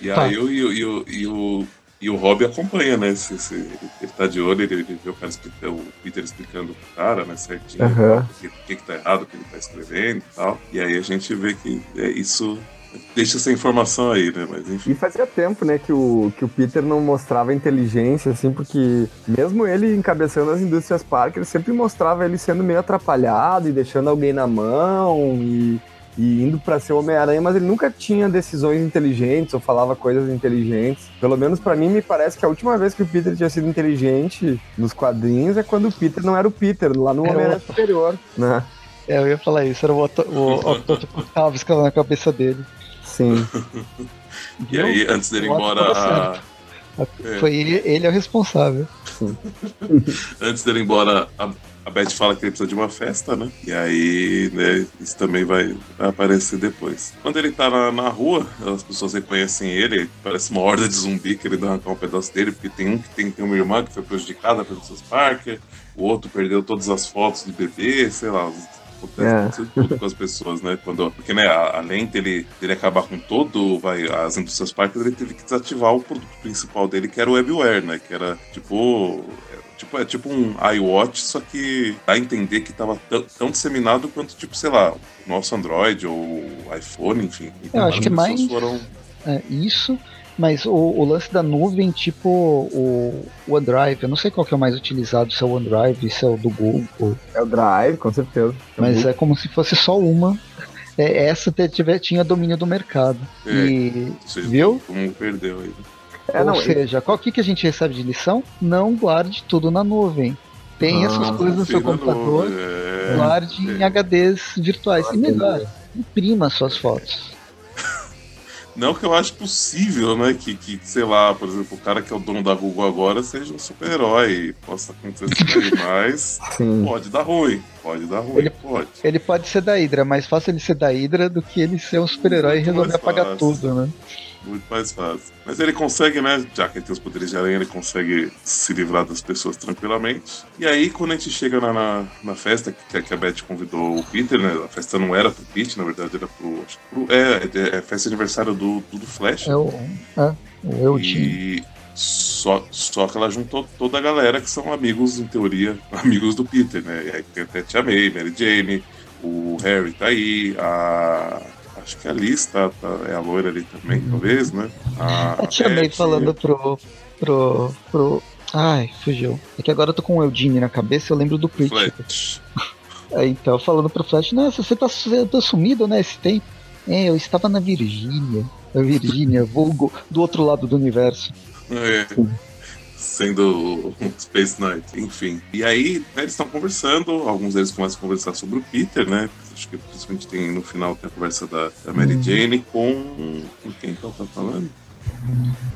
e tá. aí o, e, o, e, o, e o Rob acompanha, né? Se, se, ele tá de olho, ele, ele vê o cara explicando, o Peter explicando pro cara, né, certinho, uhum. o que, que, que tá errado, o que ele tá escrevendo e tal. E aí a gente vê que é, isso deixa essa informação aí, né? Mas enfim. E fazia tempo, né, que o, que o Peter não mostrava inteligência, assim, porque mesmo ele encabeçando as indústrias Parker, sempre mostrava ele sendo meio atrapalhado e deixando alguém na mão e e indo para ser Homem-Aranha, mas ele nunca tinha decisões inteligentes ou falava coisas inteligentes. Pelo menos para mim me parece que a última vez que o Peter tinha sido inteligente nos quadrinhos é quando o Peter não era o Peter, lá no Homem-Aranha. Superior, né? É, eu ia falar isso, era o Octopus que tava escalando na cabeça dele. Sim. e aí, antes dele ir embora, a... Foi ele, ele é o responsável. antes dele ir embora, a a Beth fala que ele precisa de uma festa, né? E aí, né, isso também vai, aparecer depois. Quando ele tá na, na, rua, as pessoas reconhecem ele, parece uma horda de zumbi que ele dá arrancar um pedaço dele, porque tem um que tem, tem uma irmã que foi prejudicada pelos seus Parker, o outro perdeu todas as fotos do bebê, sei lá, acontece é. tudo com as pessoas, né? Quando, porque, né, além dele, dele acabar com todo, vai, as indústrias Parker, ele teve que desativar o produto principal dele, que era o webware, né? Que era, tipo, Tipo, é tipo um iWatch, só que dá a entender que tava tão disseminado quanto, tipo, sei lá, o nosso Android ou iPhone, enfim. Eu acho que mais foram... é, isso, mas o, o, lance da nuvem, tipo o, OneDrive, eu não sei qual que é o mais utilizado, se é o OneDrive, se é o do Google. É o Drive, com certeza. É mas é como se fosse só uma. É, essa tiver, tinha domínio do mercado. É, e, viu? Como perdeu aí. É, Ou não, seja, qual que, que a gente recebe de lição? Não guarde tudo na nuvem. Tem ah, essas coisas no seu computador, é, guarde é. em HDs virtuais. E melhor, imprima suas fotos. Não que eu acho possível, né? Que, que, sei lá, por exemplo, o cara que é o dono da Google agora seja um super-herói. Possa acontecer mas pode dar ruim. Pode dar ruim, ele, pode. Ele pode ser da Hydra, mais fácil ele ser da Hydra do que ele ser um super-herói e resolver apagar tudo, né? Muito mais fácil. Mas ele consegue, né? Já que ele tem os poderes de aranha, ele consegue se livrar das pessoas tranquilamente. E aí, quando a gente chega na, na, na festa, que, que, a Beth convidou o Peter, né? A festa não era pro Pete, na verdade, era pro. pro é, é, é festa de aniversário do, do, do Flash. É o. É, o Eugene. E só, só que ela juntou toda a galera que são amigos, em teoria, amigos do Peter, né? E aí tem até Tia May, Mary Jane, o Harry tá aí, a Acho que a Liz tá, tá, é a loira ali também, uhum. talvez, né? A, eu te amei falando pro, pro, pro. Ai, fugiu. É que agora eu tô com o Eudine na cabeça, eu lembro do Pritchard. É, então, falando pro Flash, nossa, você tá, tá sumido, né, esse tempo? É, eu estava na Virgínia. A Virgínia, vulgo do outro lado do universo. É sendo Space Knight, enfim. E aí, né, eles estão conversando, alguns deles começam a conversar sobre o Peter, né? Acho que principalmente tem no final tem a conversa da, da Mary uhum. Jane com. Com quem que ela tá falando?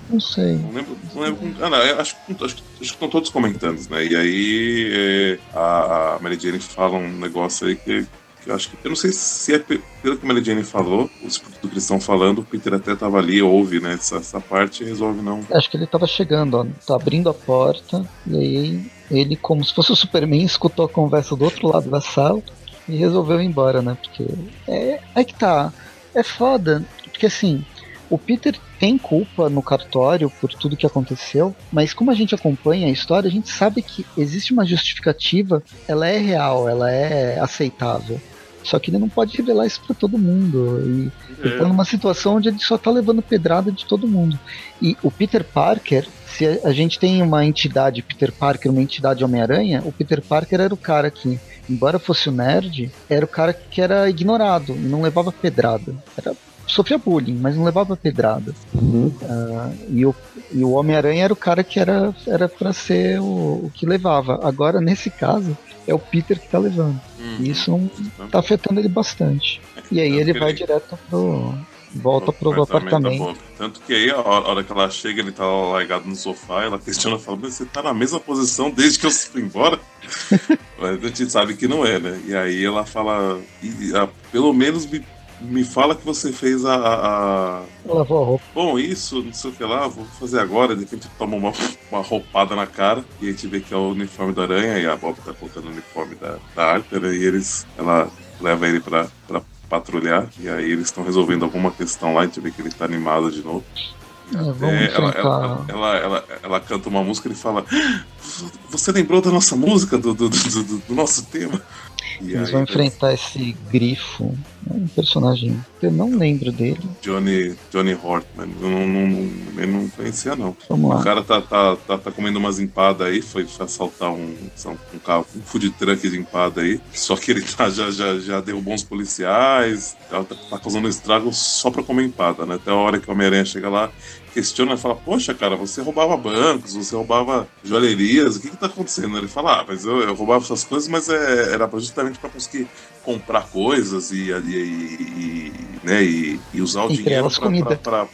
Não sei. Não lembro. Não lembro ah, não, acho, acho, acho, que estão todos comentando, né? E aí é, a, a Mary Jane fala um negócio aí que, que eu acho que. Eu não sei se é pelo que a Mary falou, os do que eles estão falando, o Peter até tava ali, ouve, né? Essa, essa parte e resolve não. Acho que ele tava chegando, ó. Tá abrindo a porta, e aí ele, como se fosse o Superman, escutou a conversa do outro lado da sala e resolveu ir embora, né? Porque é, é que tá. É foda, porque assim, o Peter tem culpa no cartório por tudo que aconteceu, mas como a gente acompanha a história, a gente sabe que existe uma justificativa, ela é real, ela é aceitável. Só que ele não pode revelar isso para todo mundo. E é. ele tá numa situação onde ele só tá levando pedrada de todo mundo. E o Peter Parker, se a gente tem uma entidade Peter Parker, uma entidade Homem-Aranha, o Peter Parker era o cara que, embora fosse o nerd, era o cara que era ignorado e não levava pedrada. Era sofria bullying, mas não levava pedrada. Uhum. Uh, e o, e o Homem-Aranha era o cara que era, era para ser o, o, que levava. Agora, nesse caso, é o Peter que tá levando. Uhum. E isso não, tá afetando ele bastante. E aí ele vai direto pro. Volta pro apartamento. apartamento. Tanto que aí, a hora que ela chega, ele tá largado no sofá, ela questiona fala, mas você tá na mesma posição desde que eu fui embora? mas a gente sabe que não é, né? E aí ela fala, pelo menos me me fala que você fez a. a... Lavou a roupa. Bom, isso, não sei o que lá, vou fazer agora. De repente toma uma, uma roupada na cara e a gente vê que é o uniforme da aranha e a Bob tá colocando o uniforme da, da Arthur e eles. Ela leva ele pra, pra patrulhar e aí eles estão resolvendo alguma questão lá, a gente vê que ele tá animado de novo. É, é, ela, ela, ela, ela, ela, canta uma música e ele fala: Você lembrou da nossa música, do, do, do, do nosso tema? E Eles vão enfrentar esse grifo, um personagem que eu não lembro dele. Johnny, Johnny Hortman, eu não, não, não, eu não conhecia não. Vamos lá. O cara tá, tá, tá, tá comendo umas empadas aí, foi assaltar um, um carro, um food truck de empada aí. Só que ele tá, já, já, já deu bons policiais, tá, tá causando estrago só pra comer empada, né? Até a hora que o Homem-Aranha chega lá, questiona e fala: Poxa, cara, você roubava bancos, você roubava joalherias, o que que tá acontecendo? Ele fala: Ah, mas eu, eu roubava essas coisas, mas é, era justamente para conseguir comprar coisas e, e, e né, e, e, usar o dinheiro para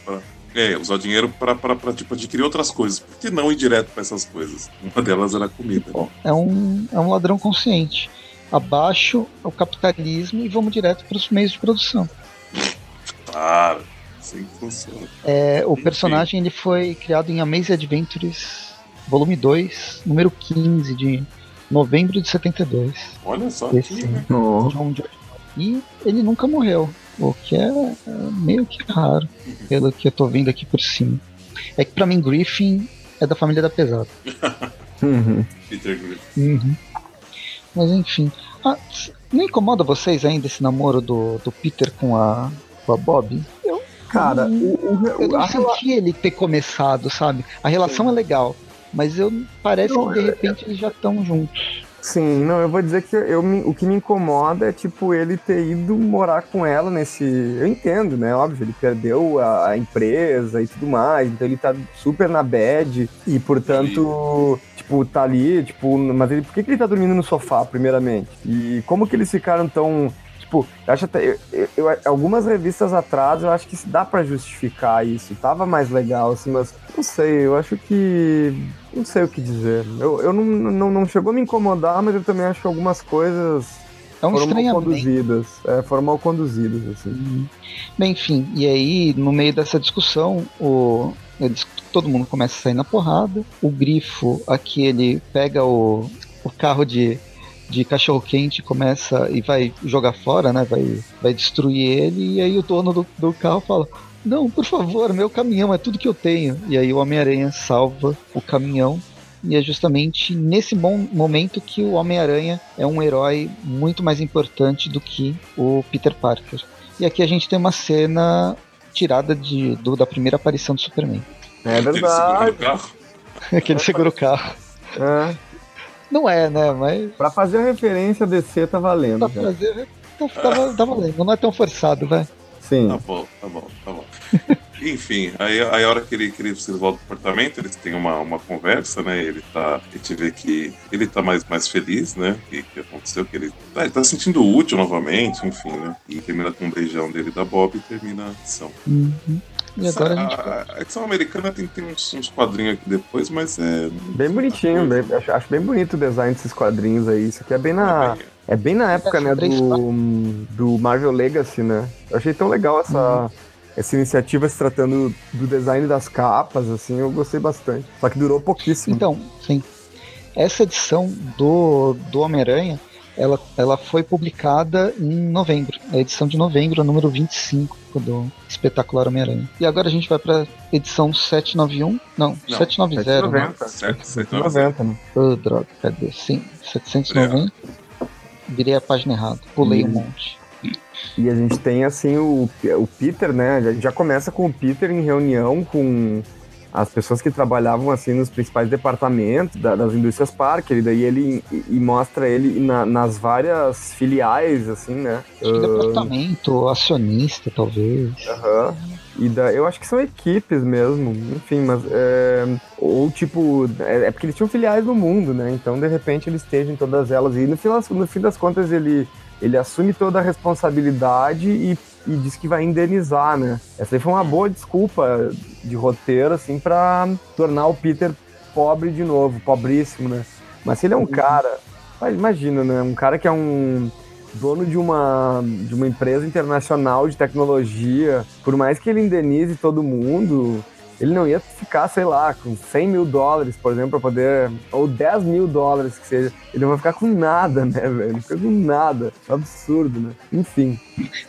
é, usar o dinheiro para tipo, adquirir outras coisas. Por que não ir direto para essas coisas? Uma delas era comida. Bom, é, um, é um ladrão consciente. Abaixo o capitalismo e vamos direto para os meios de produção. Claro. Assim que funciona. É, o personagem ele foi criado em Amazing Adventures, volume 2, número 15 de novembro de 72. Olha só. Esse oh. John E ele nunca morreu, o que é, é meio que raro, pelo que eu tô vendo aqui por cima. É que pra mim Griffin é da família da pesada. uhum. Peter Griffin. Uhum. Mas enfim. Ah, não incomoda vocês ainda esse namoro do, do Peter com a, com a Bob? Eu Cara, hum, o, o, eu não senti ele ter começado, sabe? A relação Sim. é legal, mas eu parece não, que de é, repente é... eles já estão juntos. Sim, não, eu vou dizer que eu, o que me incomoda é, tipo, ele ter ido morar com ela nesse. Eu entendo, né? Óbvio, ele perdeu a, a empresa e tudo mais, então ele tá super na bad e, portanto, Sim. tipo, tá ali, tipo, mas ele, por que, que ele tá dormindo no sofá, primeiramente? E como que eles ficaram tão Tipo, eu acho até. Eu, eu, algumas revistas atrás eu acho que dá para justificar isso. Tava mais legal, assim, mas não sei, eu acho que. Não sei o que dizer. Eu, eu não, não, não chegou a me incomodar, mas eu também acho que algumas coisas é um foram mal conduzidas. É, foram mal conduzidas, assim. Uhum. Bem, enfim, e aí, no meio dessa discussão, o, eles, todo mundo começa a sair na porrada. O grifo aqui, ele pega o, o carro de de cachorro quente começa e vai jogar fora, né? Vai, vai destruir ele, e aí o dono do, do carro fala: Não, por favor, meu caminhão é tudo que eu tenho. E aí o Homem-Aranha salva o caminhão. E é justamente nesse bom momento que o Homem-Aranha é um herói muito mais importante do que o Peter Parker. E aqui a gente tem uma cena tirada de, do, da primeira aparição do Superman. É verdade. Aquele segura o carro. É. Não é, né? Mas. Pra fazer a referência a DC tá valendo. Pra fazer. Tá, tá, tá valendo. Não é tão forçado, vai. Sim. Tá bom, tá bom, tá bom. Enfim, aí, aí a hora que ele, que ele volta pro apartamento, eles têm uma, uma conversa, né? Ele tá. A gente vê que ele tá mais, mais feliz, né? O que, que aconteceu? Que ele, tá, ele tá sentindo útil novamente, enfim, né? E termina com um beijão dele da Bob e termina a ação. Uhum. E agora a gente. A, a edição americana tem, tem uns, uns, quadrinhos aqui depois, mas é. Bem bonitinho, bem, acho, acho, bem bonito o design desses quadrinhos aí. Isso aqui é bem na. É bem, é bem na época, né, do, do Marvel Legacy, né? Eu achei tão legal essa. Uhum essa iniciativa se tratando do design das capas, assim, eu gostei bastante. Só que durou pouquíssimo. Então, sim. Essa edição do, do Homem-Aranha, ela, ela foi publicada em novembro. A edição de novembro, número 25 do Espetacular Homem-Aranha. E agora a gente vai para edição 791. Não, Não 790. 790. 790, né? Oh, droga, cadê? Sim, 790. Virei a página errada. Pulei hum. um monte. E a gente tem assim o, o Peter, né? A gente já começa com o Peter em reunião com as pessoas que trabalhavam assim nos principais departamentos da, das indústrias Parker, e daí ele e, e mostra ele na, nas várias filiais, assim, né? Uh, departamento, acionista, talvez. Aham. Uh, e da, eu acho que são equipes mesmo, enfim, mas. É, ou tipo, é, é, porque eles tinham filiais no mundo, né? Então, de repente, ele esteja em todas elas. E no fim, no fim das contas, ele ele assume toda a responsabilidade e, e diz que vai indenizar, né? Essa aí foi uma boa desculpa de roteiro, assim, para tornar o Peter pobre de novo, pobríssimo, né? Mas se ele é um uhum. cara, imagina, né? Um cara que é um dono de uma, de uma empresa internacional de tecnologia, por mais que ele indenize todo mundo, ele não ia ficar, sei lá, com 100 mil dólares, por exemplo, para poder. Ou 10 mil dólares que seja. Ele não vai ficar com nada, né, velho? Não fica com nada. É um absurdo, né? Enfim.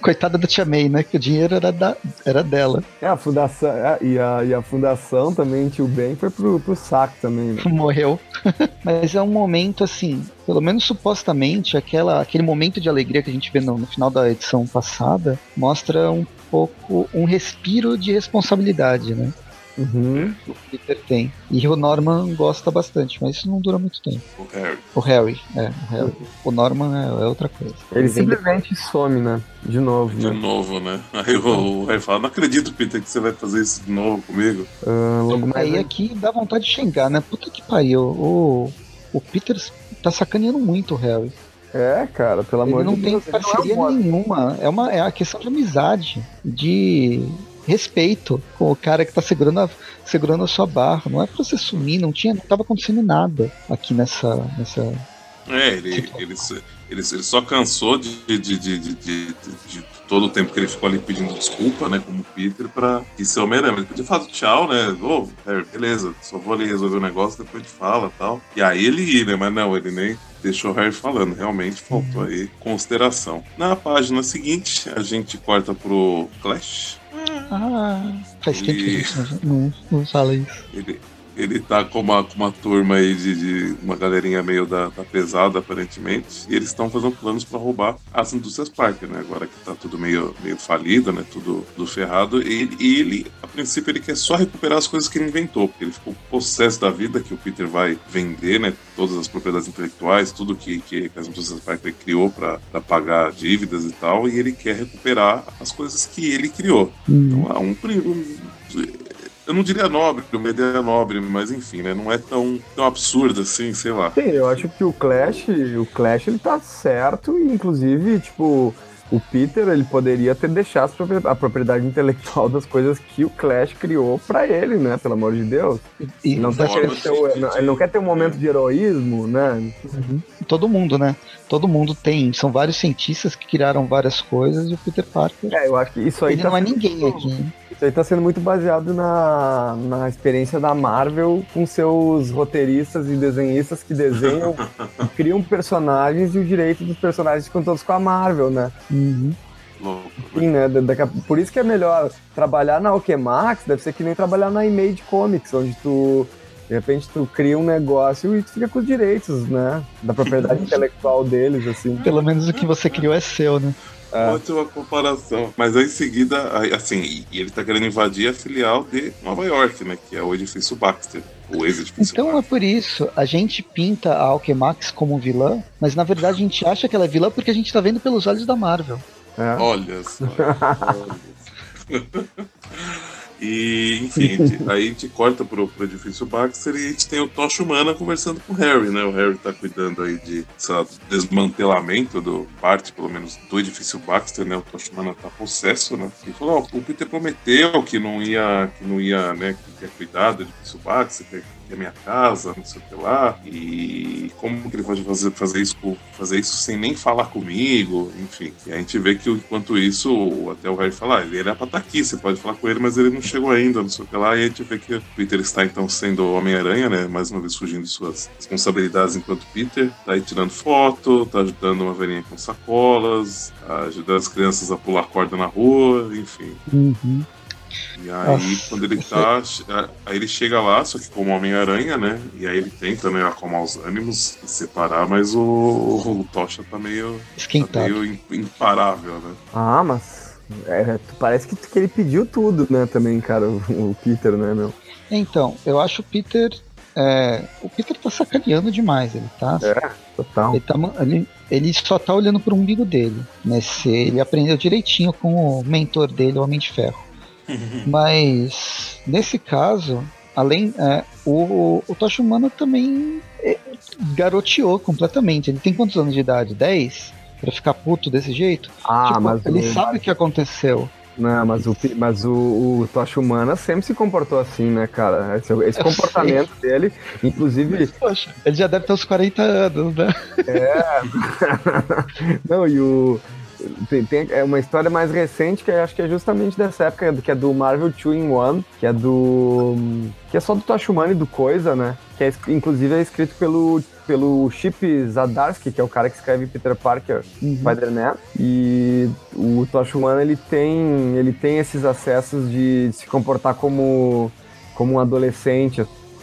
Coitada da Tia May, né? Que o dinheiro era, da, era dela. É, a fundação. É, e, a, e a fundação também, tio Ben, foi pro, pro saco também. Né? Morreu. Mas é um momento assim. Pelo menos supostamente, aquela, aquele momento de alegria que a gente vê no, no final da edição passada mostra um pouco um respiro de responsabilidade, né? Uhum. O Peter tem. E o Norman gosta bastante, mas isso não dura muito tempo. O Harry. O Harry, é. O, Harry. o Norman é, é, outra coisa. Ele, Ele simplesmente some, né? De novo. De né? novo, né? Aí o, Harry fala: Não acredito, Peter, que você vai fazer isso de novo comigo. Uh, logo mais Aí aqui dá vontade de xingar, né? Puta que pariu. O, o Peter tá sacaneando muito o Harry. É, cara, pelo amor de Deus. Ele não tem parceria é nenhuma. É uma é a questão de amizade, de respeito com o cara que tá segurando a, segurando a sua barra. Não é pra você sumir, não tinha, não tava acontecendo nada aqui nessa. nessa é, ele, ele, ele, ele, só cansou de, de, de, de, todo o tempo que ele ficou ali pedindo desculpa, né, como Peter, pra que ser Homem-Aranha. Ele podia falar tchau, né? Ô, oh, beleza, só vou ali resolver o negócio, depois te fala tal. E aí ele ia, né? Mas não, ele nem deixou o Harry falando. Realmente faltou aí consideração. Na página seguinte, a gente corta pro Clash. Ah, faz tempo que a gente não, não fala isso. Ele, ele tá com uma, com uma turma aí de, de uma galerinha meio da, da, pesada, aparentemente, e eles estão fazendo planos para roubar as indústrias Parker, né? Agora que tá tudo meio, meio falido, né? Tudo, tudo ferrado. E, e, ele, a princípio, ele quer só recuperar as coisas que ele inventou, porque ele ficou possesso da vida que o Peter vai vender, né? Todas as propriedades intelectuais, tudo que, que as indústrias Parker criou para pagar dívidas e tal, e ele quer recuperar as coisas que ele criou. Uhum. Então, há um, um eu não diria nobre, uma ideia nobre, mas enfim, né? Não é tão, tão absurdo assim, sei lá. Sim, eu acho que o Clash, o Clash ele tá certo, e inclusive, tipo, o Peter ele poderia ter deixado a propriedade intelectual das coisas que o Clash criou para ele, né? Pelo amor de Deus. E, não tá ter, ele não quer ter um momento de heroísmo, né? Uhum. Todo mundo, né? Todo mundo tem. São vários cientistas que criaram várias coisas e o Peter Parker. É, eu acho que isso aí. Ele tá não é ninguém aqui. Isso aí tá sendo muito baseado na, na experiência da Marvel com seus roteiristas e desenhistas que desenham e criam personagens e o direito dos personagens ficam todos com a Marvel, né? Uhum. Sim, né? Por isso que é melhor trabalhar na Alchemax, deve ser que nem trabalhar na Image Comics, onde tu de repente tu cria um negócio e tu fica com os direitos, né? Da propriedade intelectual deles, assim. Pelo menos o que você criou é seu, né? É. Ótima comparação. Mas aí em seguida, assim, e ele tá querendo invadir a filial de Nova York, né? Que é o edifício Baxter. O ex-edifício Então Baxter. é por isso, a gente pinta a Alchemax como vilã, mas na verdade a gente acha que ela é vilã porque a gente tá vendo pelos olhos da Marvel. É. Olha só. Olha. E, enfim, aí a gente corta pro, pro edifício Baxter e a gente tem o Tocha Humana conversando com o Harry, né? O Harry tá cuidando aí de sei desmantelamento do parte, pelo menos, do edifício Baxter, né? O Tocha Humana tá possesso, né? E falou, ó, o Peter prometeu que não ia, que não ia, né, que ia cuidar do edifício Baxter, que é minha casa, não sei o que lá, e como que ele pode fazer, fazer, isso, fazer isso sem nem falar comigo, enfim. E a gente vê que enquanto isso, até o Harry fala, ah, ele era pra estar tá aqui, você pode falar com ele, mas ele não chegou ainda, não sei o que lá, e a gente vê que o Peter está então sendo Homem-Aranha, né, mais uma vez fugindo de suas responsabilidades enquanto Peter, tá aí tirando foto, tá ajudando uma velhinha com sacolas, tá ajudando as crianças a pular corda na rua, enfim. Uhum. E aí, Nossa, quando ele tá. É, aí ele chega lá, só que como Homem-Aranha, né? E aí ele tenta, né, acalmar os ânimos e separar, mas o, o Tocha tá meio. Esquentado. Tá meio imparável, né? Ah, mas. É, parece que, que ele pediu tudo, né, também, cara, o, o Peter, né, meu? Então, eu acho o Peter. É, o Peter tá sacaneando demais, ele tá. É, total. Ele, tá, ele, ele só tá olhando pro umbigo dele. Nesse, ele aprendeu direitinho com o mentor dele, o Homem de Ferro. Mas nesse caso, além é, o, o Tocha Humana também é, garoteou completamente. Ele tem quantos anos de idade? 10? Pra ficar puto desse jeito? Ah, tipo, mas ele o... sabe o que aconteceu. Não, mas o, mas o, o Tocha Humana sempre se comportou assim, né, cara? Esse, esse comportamento sei. dele, inclusive. Poxa, ele já deve ter uns 40 anos, né? É. Não, e o, tem, tem, é uma história mais recente que eu acho que é justamente dessa época, que é do Marvel 2 in 1, que é do. que é só do Toshumani e do Coisa, né? Que é, inclusive é escrito pelo, pelo Chip Zadarsky, que é o cara que escreve Peter Parker, uhum. Spider-Man. E o Toshumani ele tem, ele tem esses acessos de, de se comportar como, como um adolescente,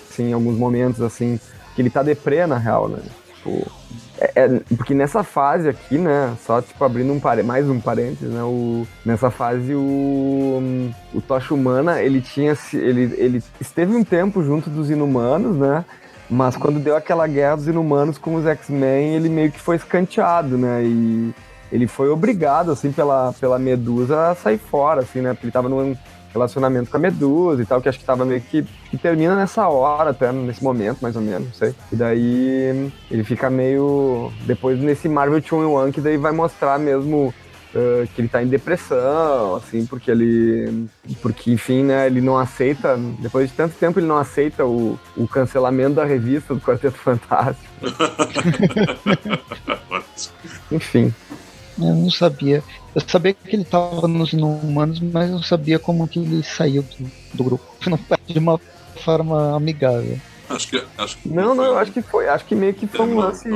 assim, em alguns momentos, assim, que ele tá deprê, na real, né? Tipo, é, é, porque nessa fase aqui, né, só tipo abrindo um mais um parênteses, né, o, nessa fase o, o Tocha Humana, ele tinha, ele, ele esteve um tempo junto dos Inumanos, né, mas quando deu aquela guerra dos Inumanos com os X-Men, ele meio que foi escanteado, né, e ele foi obrigado, assim, pela, pela Medusa a sair fora, assim, né, porque ele tava num relacionamento com a Medusa e tal, que acho que tava meio que, que termina nessa hora, até nesse momento, mais ou menos, não sei. E daí ele fica meio. Depois nesse Marvel 2 One, que daí vai mostrar mesmo Uh, que ele tá em depressão, assim, porque ele. Porque, enfim, né, ele não aceita. Depois de tanto tempo, ele não aceita o, o cancelamento da revista do Quarteto Fantástico. enfim. Eu não sabia. Eu sabia que ele estava nos inumanos, mas não sabia como que ele saiu do, do grupo. De uma forma amigável. Acho que, acho que não, não, eu acho que foi, acho que meio que foi um lance.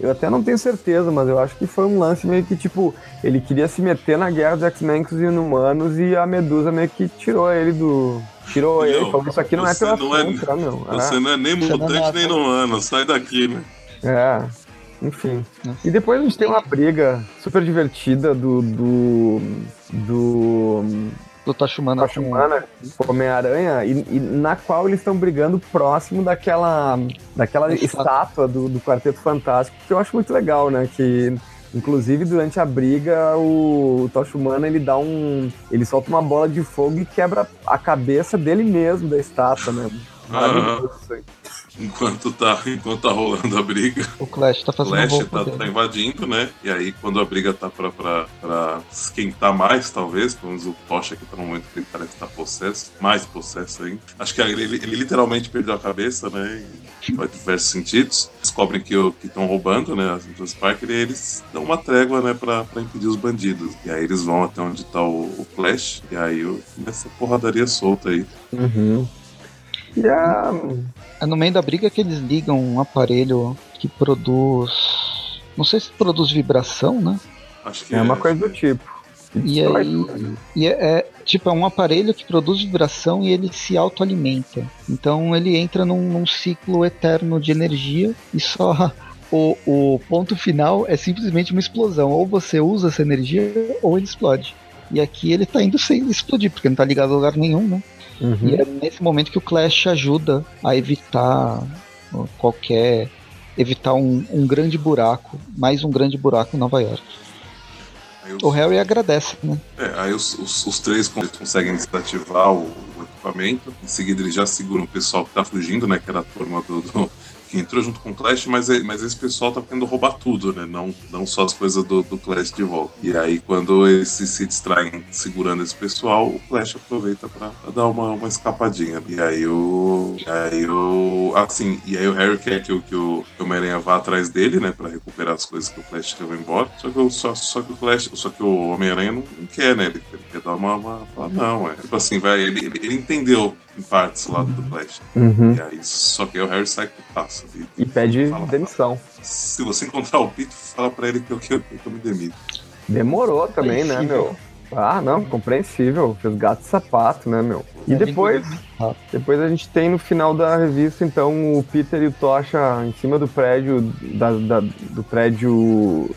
Eu até não tenho certeza, mas eu acho que foi um lance meio que tipo, ele queria se meter na guerra dos X-Men com os inumanos e a Medusa meio que tirou ele do. Tirou não, ele, falou: Isso aqui não é pela não é, meu. Você é. não é nem mutante é nem inumano, sai daqui, né? É. Enfim. E depois a gente tem uma briga super divertida do. do. do. do Tachumana, Tachumana com Homem-Aranha, e, e, na qual eles estão brigando próximo daquela, daquela estátua do, do Quarteto Fantástico, que eu acho muito legal, né? Que Inclusive, durante a briga, o, o Tocha Humana, ele dá um... Ele solta uma bola de fogo e quebra a cabeça dele mesmo, da estátua, né? Maravilhoso isso aí enquanto tá, enquanto tá rolando a briga. O Clash tá fazendo Clash tá, tá, invadindo, né? E aí, quando a briga tá pra, pra, pra esquentar mais, talvez, pelo menos o Tocha aqui tá no momento que ele parece que tá possesso, mais possesso aí. Acho que ele, ele literalmente perdeu a cabeça, né? Em diversos sentidos. Descobrem que estão roubando, né? As duas Parker e eles dão uma trégua, né? Pra, pra impedir os bandidos. E aí eles vão até onde tá o, o Flash. E aí começa a porradaria solta aí. Uhum. E a... É no meio da briga que eles ligam um aparelho que produz. Não sei se produz vibração, né? Acho que é, é uma coisa do tipo. E aí, e é, é, tipo, é um aparelho que produz vibração e ele se autoalimenta. Então ele entra num, num ciclo eterno de energia e só o, o ponto final é simplesmente uma explosão. Ou você usa essa energia ou ele explode. E aqui ele tá indo sem explodir, porque não tá ligado a lugar nenhum, né? Uhum. E é nesse momento que o Clash ajuda a evitar qualquer. evitar um, um grande buraco, mais um grande buraco em Nova York. Os, o Harry agradece, né? É, aí os, os, os três conseguem desativar o, o equipamento. Em seguida, ele já segura o pessoal que tá fugindo, né? Que era a turma do, do que entrou junto com o Clash, mas, é, mas esse pessoal tá querendo roubar tudo, né? Não, não só as coisas do, do Clash de volta. E aí, quando eles se distraem segurando esse pessoal, o Clash aproveita pra, pra dar uma, uma escapadinha. E aí o. E aí o. Assim, e aí o Harry quer que, o, que o, Homem-Aranha vá atrás dele, né? Pra recuperar as coisas que o Clash levou embora. Só que, o, só, só que o Clash. Só que o Homem-Aranha não, não, quer, né? Ele, ele, quer dar uma. uma não, é. Tipo assim, vai, ele, ele, ele entendeu em partes lado do Flash. Uhum. E aí, só que aí o Harry sai com passa. E, e pede fala, demissão. Se você encontrar o Pito, fala pra ele que eu, que eu, que eu me demito. Demorou também, né, meu? Ah, não, compreensível. Fez gato e sapato, né, meu? E depois, depois a gente tem no final da revista, então, o Peter e o Tocha em cima do prédio, da, da do prédio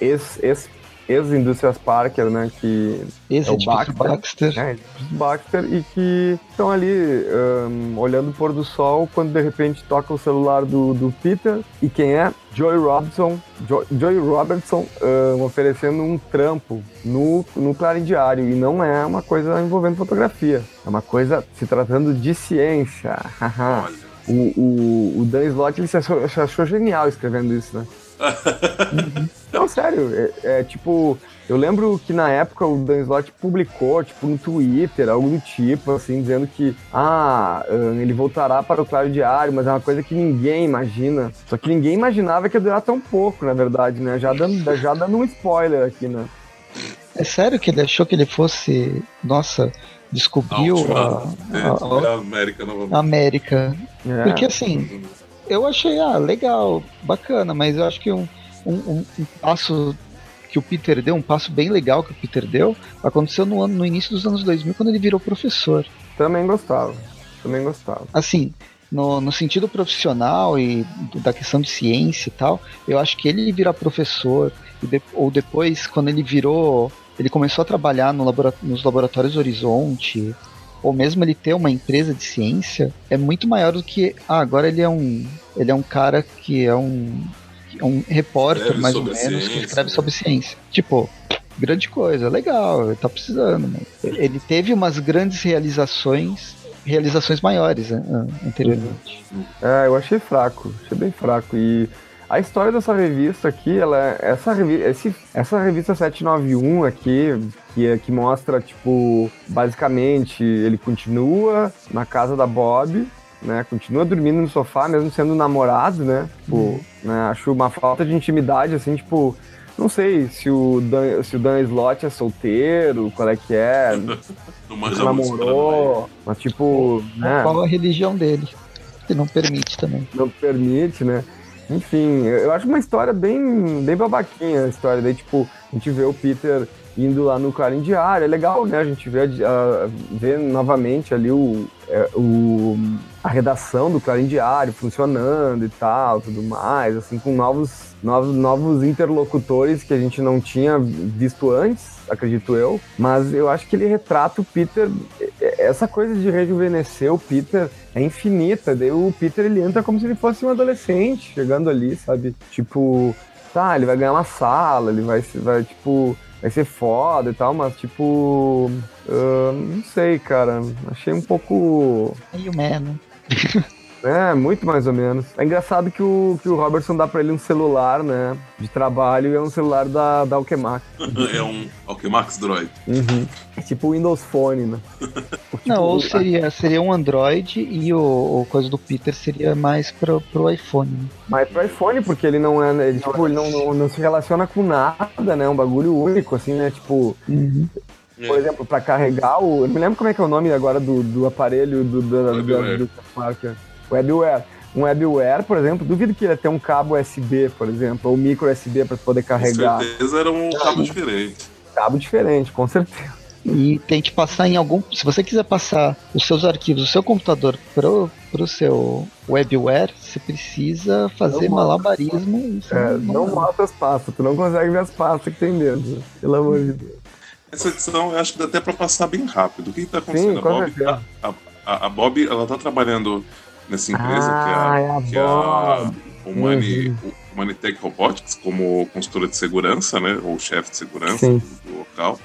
ex, ex ex-indústrias Parker, né? Que Esse é o Baxter. Baxter. É, Baxter e que estão ali um, olhando o pôr do sol quando de repente toca o celular do, do Peter. E quem é? Joey Robertson, jo, Joey Robertson um, oferecendo um trampo no, no Clarim Diário. E não é uma coisa envolvendo fotografia. É uma coisa se tratando de ciência. o, o, o Dan Slott ele se achou, se achou genial escrevendo isso, né? Não, sério, é, é, tipo, eu lembro que na época o Dan Slott publicou, tipo, no Twitter, algo do tipo, assim, dizendo que, ah, ele voltará para o Claro Diário, mas é uma coisa que ninguém imagina. Só que ninguém imaginava que ia durar tão pouco, na verdade, né? Já dando, já dando um spoiler aqui, né? É sério que ele achou que ele fosse, nossa, descobriu a, a, a, a, América novamente. América. É. Porque assim, eu achei, ah, legal, bacana, mas eu acho que um, um, um, passo que o Peter deu, um passo bem legal que o Peter deu, aconteceu no, ano, no início dos anos 2000, quando ele virou professor. Também gostava, também gostava. Assim, no, no sentido profissional e da questão de ciência e tal, eu acho que ele virar professor, de, ou depois, quando ele virou, ele começou a trabalhar no labora, nos laboratórios Horizonte, ou mesmo ele ter uma empresa de ciência, é muito maior do que, ah, agora ele é um, ele é um cara que é um, é um repórter, escreve mais ou menos, ciência, que escreve né? sobre ciência. Tipo, grande coisa, legal, ele tá precisando. Né? Ele teve umas grandes realizações, realizações maiores né, anteriormente. É, eu achei fraco, achei bem fraco. E a história dessa revista aqui, ela, essa, esse, essa revista 791 aqui, que, é, que mostra, tipo, basicamente, ele continua na casa da Bob, né? Continua dormindo no sofá, mesmo sendo namorado, né? Tipo, uhum. né? Acho uma falta de intimidade, assim, tipo. Não sei se o Dan, se o Dan Slott é solteiro, qual é que é. Não se namorou, mas tipo. Né? Qual a religião dele? Que não permite também. Não permite, né? Enfim, eu acho uma história bem, bem babaquinha a história. Daí, tipo, a gente vê o Peter indo lá no Clarim Diário. É legal, né? A gente vê, uh, vê novamente ali o, é, o, a redação do Clarim Diário funcionando e tal, tudo mais, assim, com novos, novos, novos interlocutores que a gente não tinha visto antes, acredito eu. Mas eu acho que ele retrata o Peter, essa coisa de rejuvenescer o Peter é infinita. Daí o Peter ele entra como se ele fosse um adolescente chegando ali, sabe? Tipo, tá, ele vai ganhar uma sala, ele vai, vai tipo, vai ser foda e tal, mas tipo. Uh, não sei, cara. Achei um pouco. Meio menos. É, muito mais ou menos. É engraçado que o, que o Robertson dá pra ele um celular, né? De trabalho e é um celular da, da Alchemax. é um Alchemax Droid. Uhum. É tipo o Windows Phone, né? tipo, Não, ou seria, seria um Android e o, o coisa do Peter seria mais pro, pro iPhone. Né? Mais pro iPhone, porque ele não é. Ele, tipo, ele não, não, não, se relaciona com nada, né? É um bagulho único, assim, né? Tipo. Uhum. Por exemplo, para carregar o. Eu não me lembro como é que é o nome agora do, do aparelho do, do, do, do, do Parker. Webware. Um webware, por exemplo, duvido que ia ter um cabo USB, por exemplo, ou micro USB para poder carregar. Com certeza era um cabo diferente. Cabo diferente, com certeza. E tem que passar em algum. Se você quiser passar os seus arquivos do seu computador pro, pro seu webware, você precisa fazer não malabarismo. É, não, não mostra as pastas, tu não consegue ver as pastas que tem dentro, pelo amor de Deus. Essa edição eu acho que dá até para passar bem rápido. O que está acontecendo? Sim, a, Bob, a, a, a, Bob, ela tá trabalhando nessa empresa, ah, que é a, que é Humani, uhum. Humanitech Robotics, como consultora de segurança, né? Ou chefe de segurança do, do, local.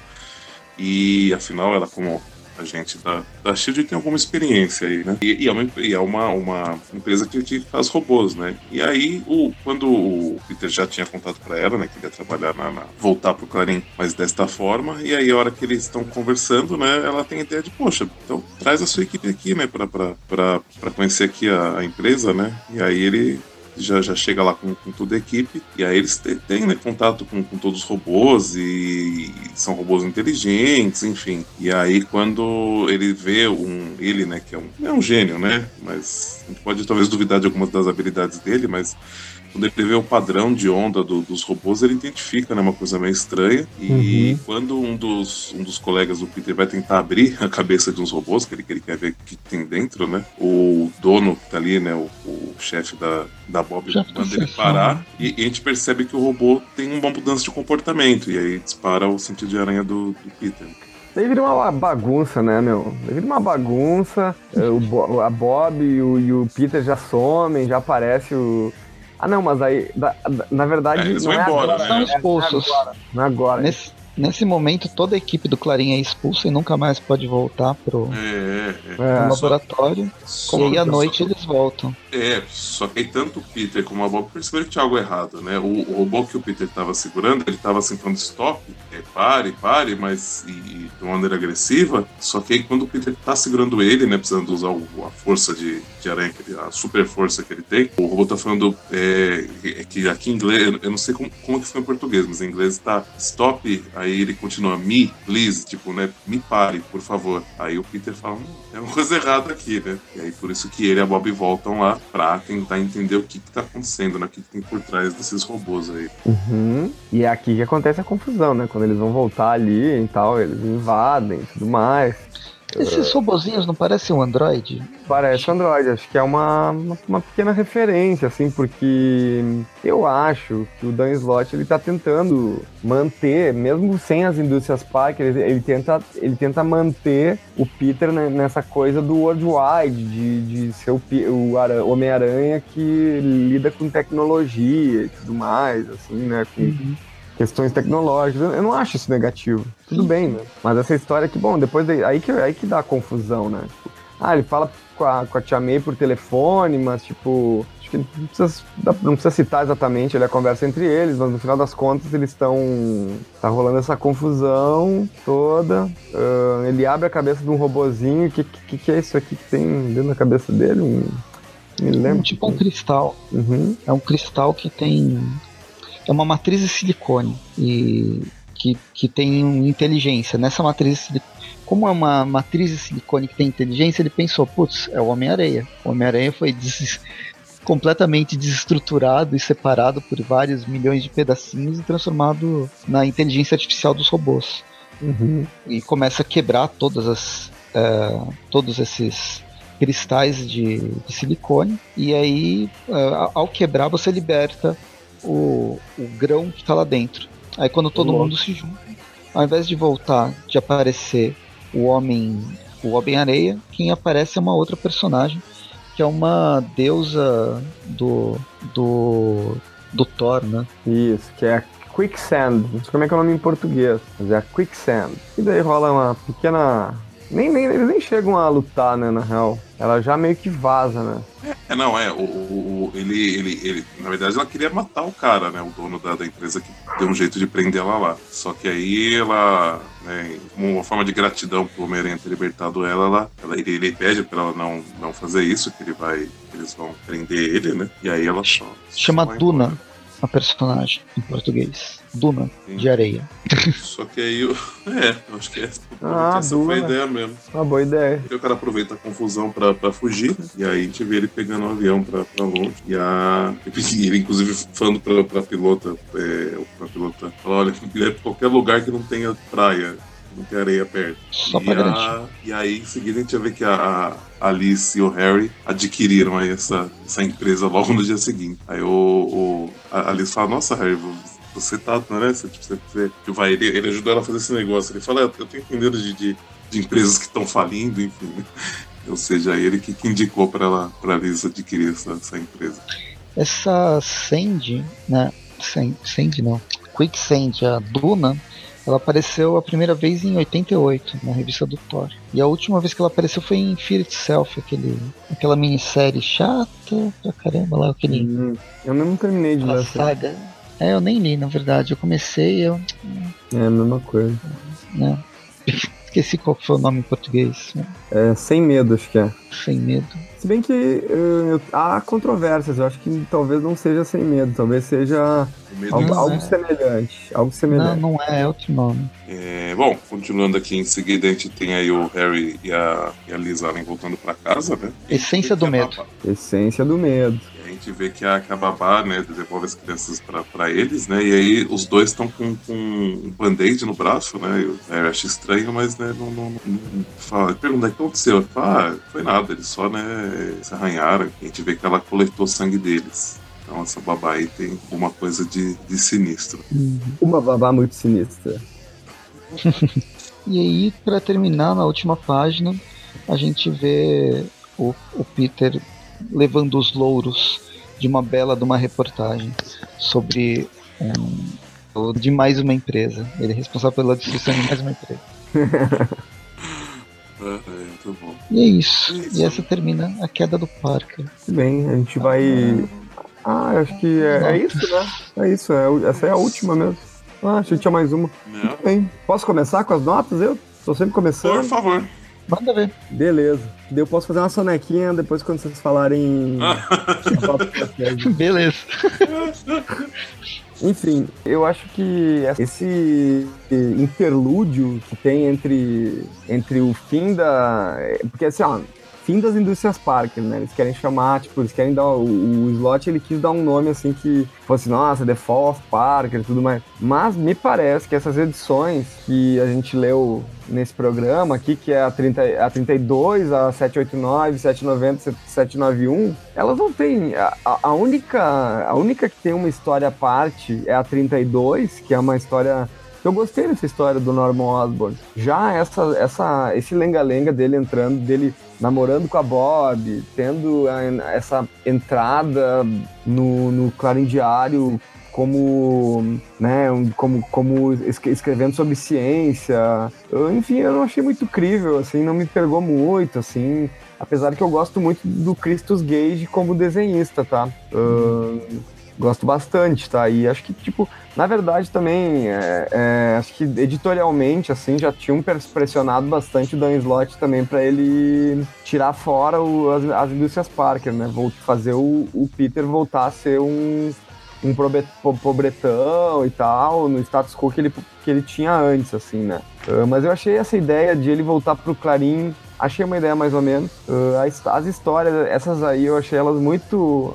E afinal, ela, como a gente da, da Shield tem alguma experiência aí, né? E, e é, uma, e é uma, uma empresa que, faz robôs, né? E aí, o, quando o Peter já tinha contado para ela, né, que ia trabalhar na, na voltar pro Clarim, mas desta forma, e aí a hora que eles estão conversando, né, ela tem a ideia de, poxa, então traz a sua equipe aqui, né, para conhecer aqui a, a empresa, né? E aí ele já, já chega lá com, com toda a equipe, e aí eles têm né, contato com, com todos os robôs, e, são robôs inteligentes, enfim. E aí quando ele vê um, ele, né, que é um, é um gênio, né, mas a gente pode talvez duvidar de algumas das habilidades dele, mas quando ele vê o padrão de onda do, dos robôs, ele identifica, né? Uma coisa meio estranha. E uhum. quando um dos, um dos colegas do Peter vai tentar abrir a cabeça de uns robôs, que ele, que ele quer ver o que tem dentro, né? O dono que tá ali, né? O, o chefe da, da Bob manda ele parar. E, e, a gente percebe que o robô tem uma mudança de comportamento. E aí dispara o sentido de aranha do, do Peter. Daí vira uma bagunça, né, meu? Daí vira uma bagunça. É, o, a Bob e o, e o Peter já somem, já aparece o ah, não, mas aí, da, da, na verdade. É, eles vão é embora, agora, né? São expulsos. É agora. Não é agora. Nesse, Nesse momento, toda a equipe do Clarim é expulsa e nunca mais pode voltar pro, é, é, pro é. laboratório. Só, e aí à noite só, eles voltam. É, só que aí tanto o Peter como a Bob perceberam que tinha algo errado, né? O, o robô que o Peter estava segurando, ele estava sentando stop, é, pare, pare, mas e, de uma maneira agressiva. Só que aí quando o Peter está segurando ele, né, precisando usar o, a força de, de aranha, a super força que ele tem, o robô está falando é, é, que aqui em inglês, eu não sei como, como que foi em português, mas em inglês está stop, aí Aí ele continua, me, please, tipo, né? Me pare, por favor. Aí o Peter fala, hum, é uma coisa errada aqui, né? E aí por isso que ele e a Bob voltam lá pra tentar entender o que, que tá acontecendo, né? O que, que tem por trás desses robôs aí. Uhum. E é aqui que acontece a confusão, né? Quando eles vão voltar ali e tal, eles invadem e tudo mais. Esses robozinhos não parecem um Android? Parece um Android, acho que é uma, uma, uma, pequena referência, assim, porque eu acho que o Dan Slott ele tá tentando manter, mesmo sem as indústrias Parker, ele, ele, tenta, ele tenta manter o Peter nessa coisa do worldwide, de, de ser o, o Homem-Aranha que lida com tecnologia e tudo mais, assim, né? Com, uhum questões tecnológicas. Eu não acho isso negativo. Tudo Sim. bem, né? Mas essa história que, bom, depois de, aí, que, aí que dá a confusão, né? Ah, ele fala com a, com a Tia May por telefone, mas tipo. Acho que não precisa, não precisa citar exatamente ali a conversa entre eles, mas no final das contas eles estão. Tá rolando essa confusão toda. Uh, ele abre a cabeça de um robozinho. O que, que, que, é isso aqui que tem dentro da cabeça dele? Um, me lembro. Tipo um cristal. Uhum. É um cristal que tem é uma matriz de silicone e que, que tem inteligência. Nessa matriz como é uma matriz de silicone que tem inteligência, ele pensou, putz, é o Homem-Aranha. O Homem-Aranha foi des completamente desestruturado e separado por vários milhões de pedacinhos e transformado na inteligência artificial dos robôs. Uhum. E começa a quebrar todas as, uh, todos esses cristais de, de silicone. E aí, uh, ao quebrar, você liberta o, o grão que está lá dentro. Aí quando todo mundo se junta, ao invés de voltar, de aparecer o homem, o Homem-Areia, quem aparece é uma outra personagem, que é uma deusa do do do Thor, né? Isso, que é a Quicksand. Não sei como é que é o nome em português, mas é a Quicksand. E daí rola uma pequena nem, nem, eles nem chegam a lutar, né, na real. Ela já meio que vaza, né? É, não, é. O, o, ele, ele, ele, na verdade, ela queria matar o cara, né? O dono da, da empresa que deu um jeito de prender ela lá. Só que aí ela, né, como uma forma de gratidão pro Homem-Aranha ter libertado ela, ela, ela ele, ele, pede pra ela não, não fazer isso, que ele vai. eles vão prender ele, né? E aí ela só. Chama Duna. Embora a personagem em português. Duna, Sim. de areia. Só que aí, eu... é, eu acho que essa, ah, essa foi a ideia mesmo. Uma boa ideia. E o cara aproveita a confusão pra, pra fugir, e aí a gente vê ele pegando um avião pra, pra longe. E a... ele, inclusive, falando pra, pra pilota, é, pra pilota, fala, olha, ele é pra qualquer lugar que não tenha praia não tem areia perto. Só e, a, e aí, em seguida, a gente vai ver que a, a Alice e o Harry adquiriram aí essa, essa empresa logo no dia seguinte. Aí o, o a Alice fala, nossa, Harry, você tá, né? Você, tipo, você, você vai, ele, ele ajudou ela a fazer esse negócio. Ele fala, eu tenho entendido de, de, de empresas que estão falindo, enfim. Ou seja, ele que, que indicou para ela, para Alice adquirir essa, essa empresa. Essa Sandy, né? Sandy não. Quicksand, a Duna, Ela apareceu a primeira vez em 88, na revista do Thor. E a última vez que ela apareceu foi em Fear Itself, aquele, aquela minissérie chata pra caramba lá, aquele. Hum, eu não terminei de ler saga. É, eu nem li, na verdade. Eu comecei, eu. É a mesma coisa. Né, esqueci qual foi o nome em português. né, É, sem medo, acho que é. Sem medo. Se bem que eh, há controvérsias, eu acho que talvez não seja sem medo, talvez seja medo algo, Não, algo é. semelhante. Algo Não, semelhante. não é, é outro nome. É, bom, continuando aqui, em seguida a gente tem aí o Harry e a, e a Liz Allen voltando pra casa, né? Essência do medo. Essência do medo. A gente vê que a, que a babá, né, devolve as crianças pra, pra eles, né? E aí os dois estão com, com um band-aid no braço, né? E o Harry acha estranho, mas, né, não, não, não fala. Pergunta, o que aconteceu? Fala, ah, foi nada, eles só, né, se arranharam. A gente vê que ela coletou sangue deles. Então essa babá aí tem alguma coisa de, de sinistro. Uma babá muito sinistra. E aí, pra terminar, na última página, a gente vê o, o Peter levando os louros de uma bela de uma reportagem sobre um, de mais uma empresa. Ele é responsável pela destruição de mais uma empresa. É, é, muito bom. E é isso. Isso. E essa termina a queda do Parker. Bem, a gente vai. Ah, eu acho que é, é isso, né? É isso, é, essa é a última mesmo. Ah, achei que tinha mais uma. Tudo bem. Posso começar com as notas? Eu tô sempre Por começando. favor. Manda ver. Beleza. Eu posso fazer uma sonequinha depois quando vocês falarem. Beleza. Enfim, eu acho que esse interlúdio que tem entre, entre o fim da. Porque assim, ó, fim das indústrias Parker, né? Eles querem chamar, tipo, eles querem dar. O, o slot ele quis dar um nome assim que fosse, nossa, The Fall of Parker e tudo mais. Mas me parece que essas edições que a gente leu nesse programa aqui, que é a, 30, a 32, a 789, 790, 791, elas não têm. A, a- única, a única que tem uma história à parte é a 32, que é uma história. Eu gostei dessa história do Norman Osborn. Já essa, essa, esse lenga-lenga dele entrando, dele namorando com a Bob, tendo essa entrada no, no Clarim Diário como, né, como, como es- escrevendo sobre ciência. Eu, enfim, eu não achei muito crível, assim, não me pegou muito, assim. Apesar que eu gosto muito do Christus Gage como desenhista, tá? Ahn, gosto bastante, tá? E acho que, tipo, na verdade também, é, é, acho que editorialmente, assim, já tinham pres- pressionado bastante o Dan Slott também para ele tirar fora o- as, as indústrias Parker, né? Vol- fazer o, o Peter voltar a ser um, um pobretão e tal, no status quo que ele, que ele tinha antes, assim, né? Ah, mas eu achei essa ideia de ele voltar pro Clarim, achei uma ideia mais ou menos. Ah, as, as histórias, essas aí, eu achei elas muito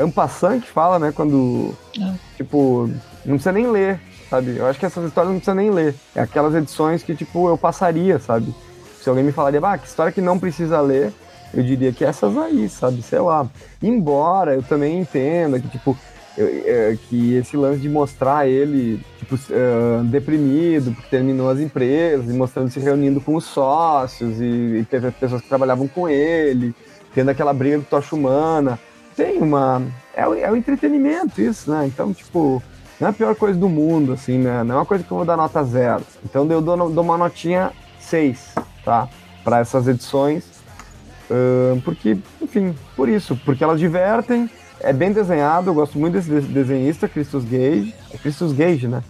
ampassant que fala, né? Quando, É. tipo, não precisa nem ler, sabe? Eu acho que essas histórias não precisa nem ler. É aquelas edições que, tipo, eu passaria, sabe? Se alguém me falaria, ah, que história que não precisa ler, eu diria que essas aí, sabe? Sei lá. Embora eu também entenda que, tipo, eu- é, que esse lance de mostrar ele, tipo, eh, deprimido, porque terminou as empresas, e mostrando se reunindo com os sócios, e, e teve pessoas que trabalhavam com ele, tendo aquela briga do Tocha Humana. Tem uma. É, o- é o entretenimento isso, né? Então, tipo, não é a pior coisa do mundo, assim, né? Não é uma coisa que eu vou dar nota zero. Então eu dou, dou uma notinha 6, tá? Para essas edições. Ahn, porque, enfim, por isso. Porque elas divertem, é bem desenhado, eu gosto muito desse de- desenhista, Christus Gage. É Christus Gage, né?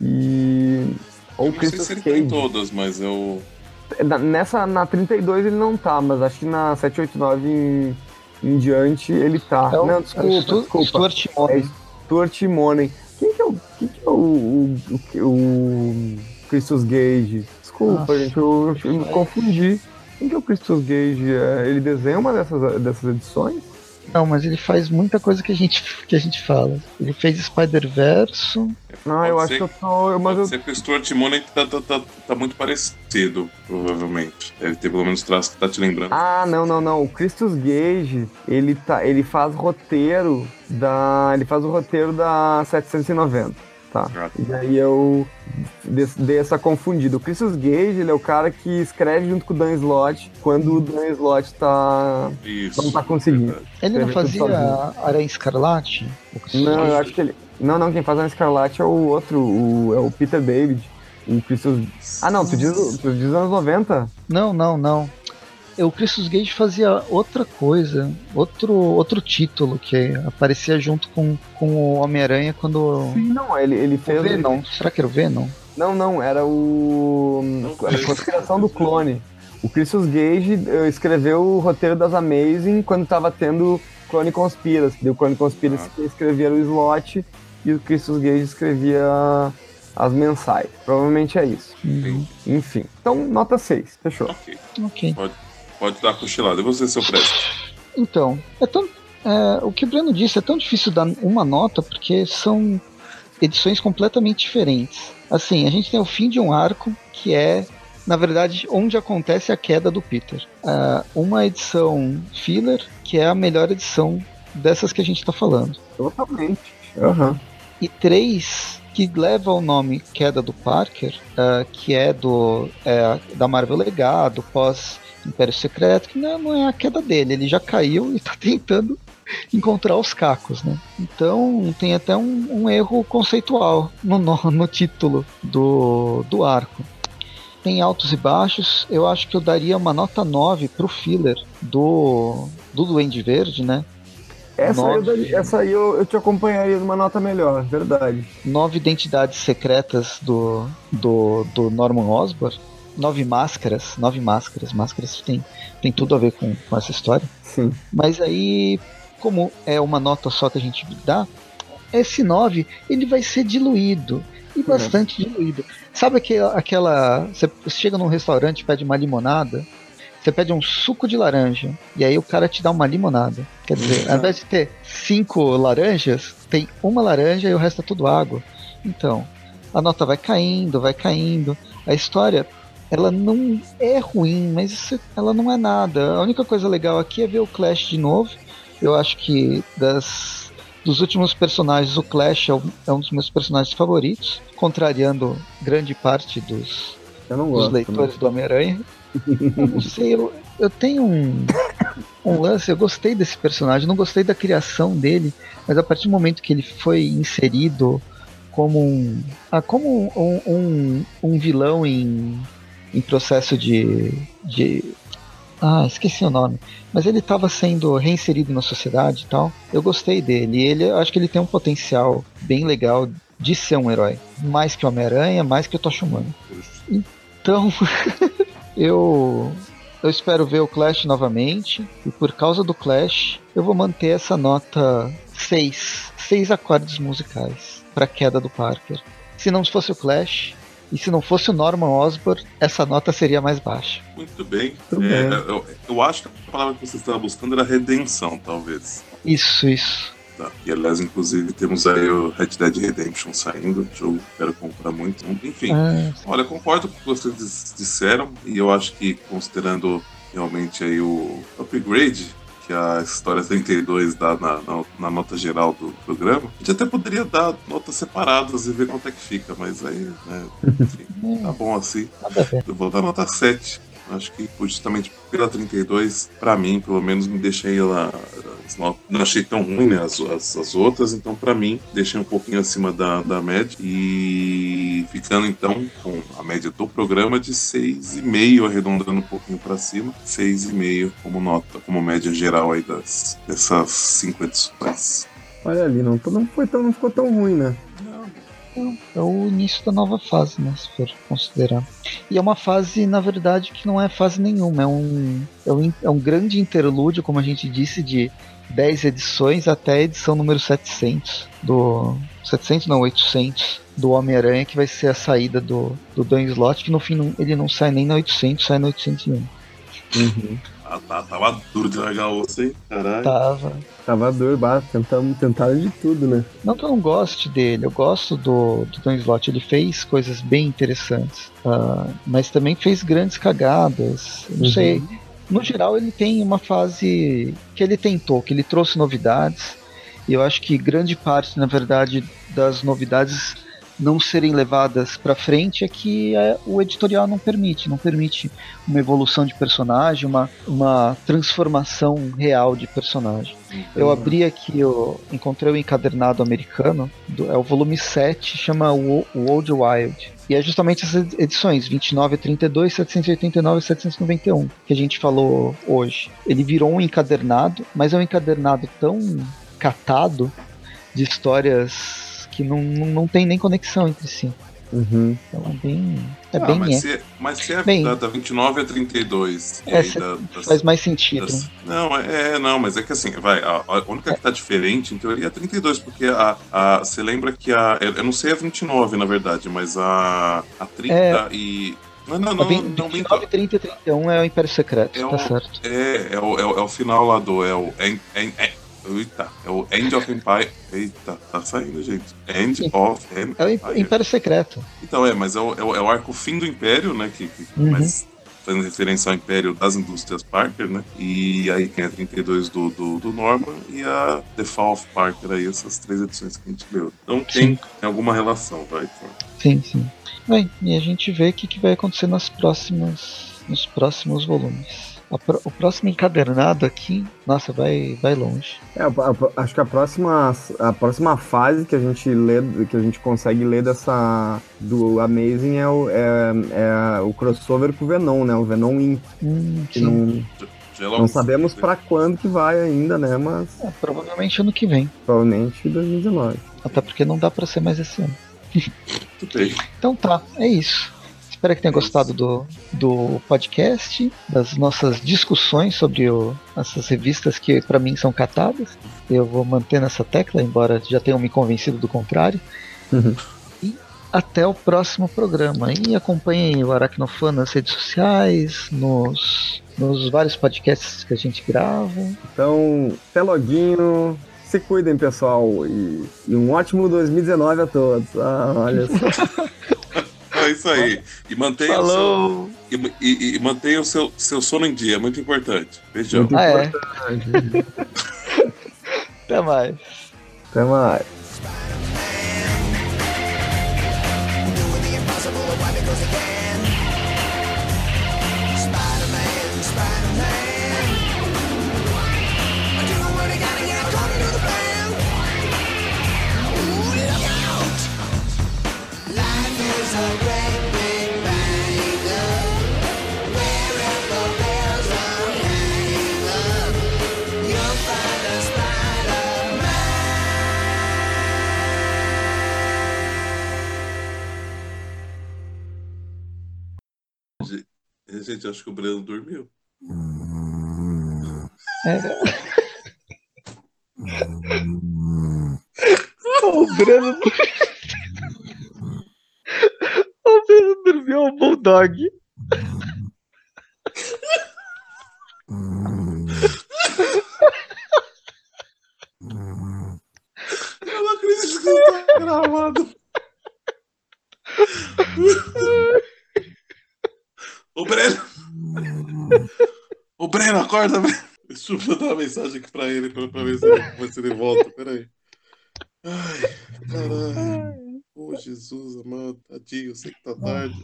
E. Ou Eu não sei Christus se ele tem Cage. todas, mas eu. Nessa, na 32 ele não tá, mas acho que na 789 em, em diante ele tá. É o- não, é desculpa, Stu- desculpa. Stuart É Moore. Stuart Monen. Quem que é o, quem que é o, o, o, o Christus Gage? Desculpa, Nossa. gente, eu, eu me confundi. Quem que é o Christus Gage? É, Ele desenha uma dessas, dessas edições? Não, mas ele faz muita coisa que a gente, que a gente fala. Ele fez Spider-Verso. Não, Pode eu acho que eu tô. eu- Mas Pode eu, ser que o Stuart Mooney tá, tá, tá, tá muito parecido, provavelmente. Deve ter pelo menos traço que tá te lembrando. Ah, não, não, não. O Christus Gage, ele, tá, ele faz roteiro da. Ele faz o roteiro da 790. Tá. E aí eu dei, essa confundida. O Christus Gage, ele é o cara que escreve junto com o Dan Slott quando o Dan Slott tá. Isso. Não tá conseguindo. verdade. Ele não fazia Aranha Escarlate? Não, eu acho que ele. Não, não, quem faz a Escarlate é o outro, o, é o Peter David. O Christus... Ah, não, tu diz, tu diz anos 90? Não, não, não. O Christus Gage fazia outra coisa, outro, outro título que aparecia junto com, com o Homem-Aranha quando. Sim, não, ele, ele fez. O Venom. Será que era o Venom? Não, não, era o. a conspiração do clone. O Christus Gage eh, escreveu o roteiro das Amazing quando tava tendo Clone Conspiracy. Deu Clone Conspiracy ah. escrevia o slot e o Christus Gage escrevia as mensais. Provavelmente é isso. Uhum. Enfim. Então, nota 6. Fechou. Ok. Ok. Pode, pode dar cochilada. E você, seu Preste? Então, é tão, é, o que o Breno disse é tão difícil dar uma nota porque são edições completamente diferentes. Assim, a gente tem o fim de um arco que é, na verdade, onde acontece a queda do Peter. Uh, uma edição filler que é a melhor edição dessas que a gente está falando. Totalmente. Uhum. E três que leva o nome Queda do Parker, uh, que é do é, da Marvel Legado, pós Império Secreto, que não, não é a queda dele, ele já caiu e está tentando encontrar os cacos, né? Então tem até um, um erro conceitual no, no, no, título do, do arco. Tem altos e baixos, eu acho que eu daria uma nota 9 pro filler do, do Duende Verde, né? Essa, aí, eu, daria, essa aí eu, eu te acompanharia numa nota melhor, verdade. Nove identidades secretas do, do, do Norman Osborn. Nove máscaras. Nove máscaras. Máscaras tem, tem tudo a ver com, com essa história. Sim. Mas aí, como é uma nota só que a gente dá, esse 9 ele vai ser diluído. E uhum. bastante diluído. Sabe aquela, aquela. Você chega num restaurante pede uma limonada você pede um suco de laranja e aí o cara te dá uma limonada. Quer dizer, ao invés de ter cinco laranjas, tem uma laranja e o resto é tudo água. Então, a nota vai caindo, vai caindo. A história, ela não é ruim, mas isso, ela não é nada. A única coisa legal aqui é ver o Clash de novo. Eu acho que das dos últimos personagens, o Clash é, é um dos meus personagens favoritos, contrariando grande parte dos, dos leitores do Homem-Aranha. Eu não sei, eu, eu tenho um, um lance, eu gostei desse personagem, não gostei da criação dele, mas a partir do momento que ele foi inserido como um, ah, como um, um, um vilão em, em processo de, de. Ah, esqueci o nome. Mas ele estava sendo reinserido na sociedade e tal. Eu gostei dele. Ele, acho que ele tem um potencial bem legal de ser um herói. Mais que o Homem-Aranha, mais que o Tocha Humana. Então. Eu eu espero ver o Clash novamente e por causa do Clash eu vou manter essa nota 6, 6 acordes musicais para queda do Parker. Se não fosse o Clash e se não fosse o Norman Osborn, essa nota seria mais baixa. Muito bem. Muito é, bem. Eu, eu, acho que a palavra que você estava buscando era redenção, talvez. Isso, isso. Tá. E aliás, inclusive, temos aí o Red Dead Redemption saindo, jogo que quero comprar muito. Enfim, é. olha, concordo com o que vocês disseram, e eu acho que considerando realmente aí o upgrade que a história 32 dá na, na, na, nota geral do programa, a gente até poderia dar notas separadas e ver quanto é que fica, mas aí, né, enfim, tá bom assim. Eu vou dar nota 7. Acho que justamente pela 32, para mim, pelo menos, me deixei ela. Não achei tão ruim, né? As, as, as outras, então, para mim, deixei um pouquinho acima da, da média. E ficando, então, com a média do programa de 6,5, arredondando um pouquinho para cima, 6,5 como nota, como média geral aí das, dessas cinco edições. Olha ali, não, não, foi tão, não ficou tão ruim, né? É o início da nova fase, né? Se for considerar. E é uma fase, na verdade, que não é fase nenhuma. É um, é um, é um grande interlúdio, como a gente disse, de 10 edições até a edição número 700 do 700 não 800 do Homem-Aranha que vai ser a saída do do Dan Slott que no fim ele não sai nem na 800 sai na 801 uhum. Ah, tá, tava duro de largar o osso, hein? Caralho. Tava. Tava duro, bah, tentamos, tentaram de tudo, né? Não que eu não goste dele, eu gosto do, do Dan Slott, ele fez coisas bem interessantes, uh, mas também fez grandes cagadas, não uhum. sei. No geral, ele tem uma fase que ele tentou, que ele trouxe novidades, e eu acho que grande parte, na verdade, das novidades não serem levadas para frente é que é, o editorial não permite, não permite uma evolução de personagem, uma, uma transformação real de personagem. Eu abri aqui, eu encontrei o um encadernado americano, do, é o volume 7, chama o, Old Wild. E é justamente essas edições, 29 a 32, 789 e 791, que a gente falou hoje. Ele virou um encadernado, mas é um encadernado tão catado de histórias que não, não, não tem nem conexão entre si. Uhum. Então é bem. É Ah, bem. mas, é. se, mas se é Bem- da, da 29 a 32. E É, da, das- Faz mais sentido. das- não, é, é, não, mas é que assim, vai, a, a única que tá diferente, em teoria, é a 32, porque a, a, você lembra que a. Eu não sei a 29, na verdade, mas a, a 30 É. e. Não, não, A não, não, 29, 30 e 31 é o Império Secreto, É tá o- certo. É, é o, é, o, é o final lá do. É o. É, é, é, eita, é o End of Empire. Eita, tá saindo, gente. End Sim. of É o Empire. Im- Império Secreto. Então, é, mas é o, é o, é o arco fim do Império, né? Que, que Uhum. mas fazendo referência ao Império das Indústrias Parker, né? E aí tem a 32 do, do, do Norman e a The Fall of Parker aí, essas três edições que a gente leu. Então tem, tem alguma relação, vai. Sim, sim. Bem, e a gente vê o que, que vai acontecer nas próximas, nos próximos volumes. O próximo encadernado aqui, nossa, vai, vai longe. É, a- a- acho que a próxima, a próxima fase que a gente lê, que a gente consegue ler dessa do Amazing é o, é, é o crossover com o Venom, né? O Venom Inc. Hum, Que sim. não, sabemos pra quando que vai ainda, né? Mas É, provavelmente ano que vem. provavelmente 2019. Até porque não dá pra ser mais esse ano. Tudo bem. Então tá, é isso. Espero que tenha gostado do, do podcast, das nossas discussões sobre o- essas revistas que pra mim são catadas. Eu vou manter nessa tecla, embora já tenham me convencido do contrário. E até o próximo programa. E acompanhem o Aracnofan nas redes sociais, nos, nos vários podcasts que a gente grava. Então, até loguinho. Se cuidem, pessoal. E, e um ótimo 2019 a todos. Ah, olha só. É isso aí. E mantenha o seu, Falou! e, e, e mantenha o seu, seu sono em dia, é muito importante. Beijão. Muito Ah, é. importante. Até mais. Até mais. Gente, acho que o Breno dormiu. É. o Breno. o Breno dormiu o Bulldog. Eu não acredito que isso tá gravado. Ô Breno! Ô Breno, acorda, Breno! Deixa eu mandar uma mensagem aqui pra ele pra, pra ver se ele, volta. Peraí. Ai, caralho. Ô Jesus, amado, tadinho, eu sei que tá tarde.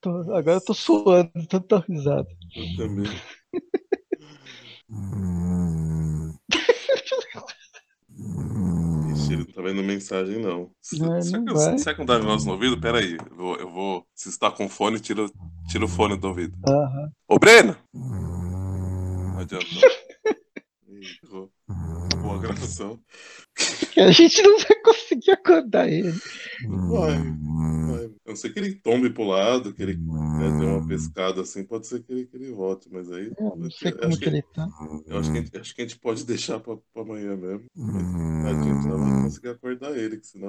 Tô- agora eu tô suando, tanta risada. Eu também. Tá vendo mensagem, não. Não, será, não que, vai. será que não dá negócio no ouvido? Pera aí, eu vou, eu vou. Se está com fone, tira, tira o fone do ouvido. Aham. Ô, Breno! Não adianta. Ih, errou. Acabou a gravação. A gente não vai conseguir acordar ele. Vai, A não ser que ele tombe pro lado, que ele né, dê uma pescada assim, pode ser que ele, que ele volte, mas aí. Eu não sei como acho que ele tá. Eu acho que, a gente, acho que a gente pode deixar pra, pra amanhã mesmo. Mas, tadinho, senão não vai conseguir acordar ele, que senão.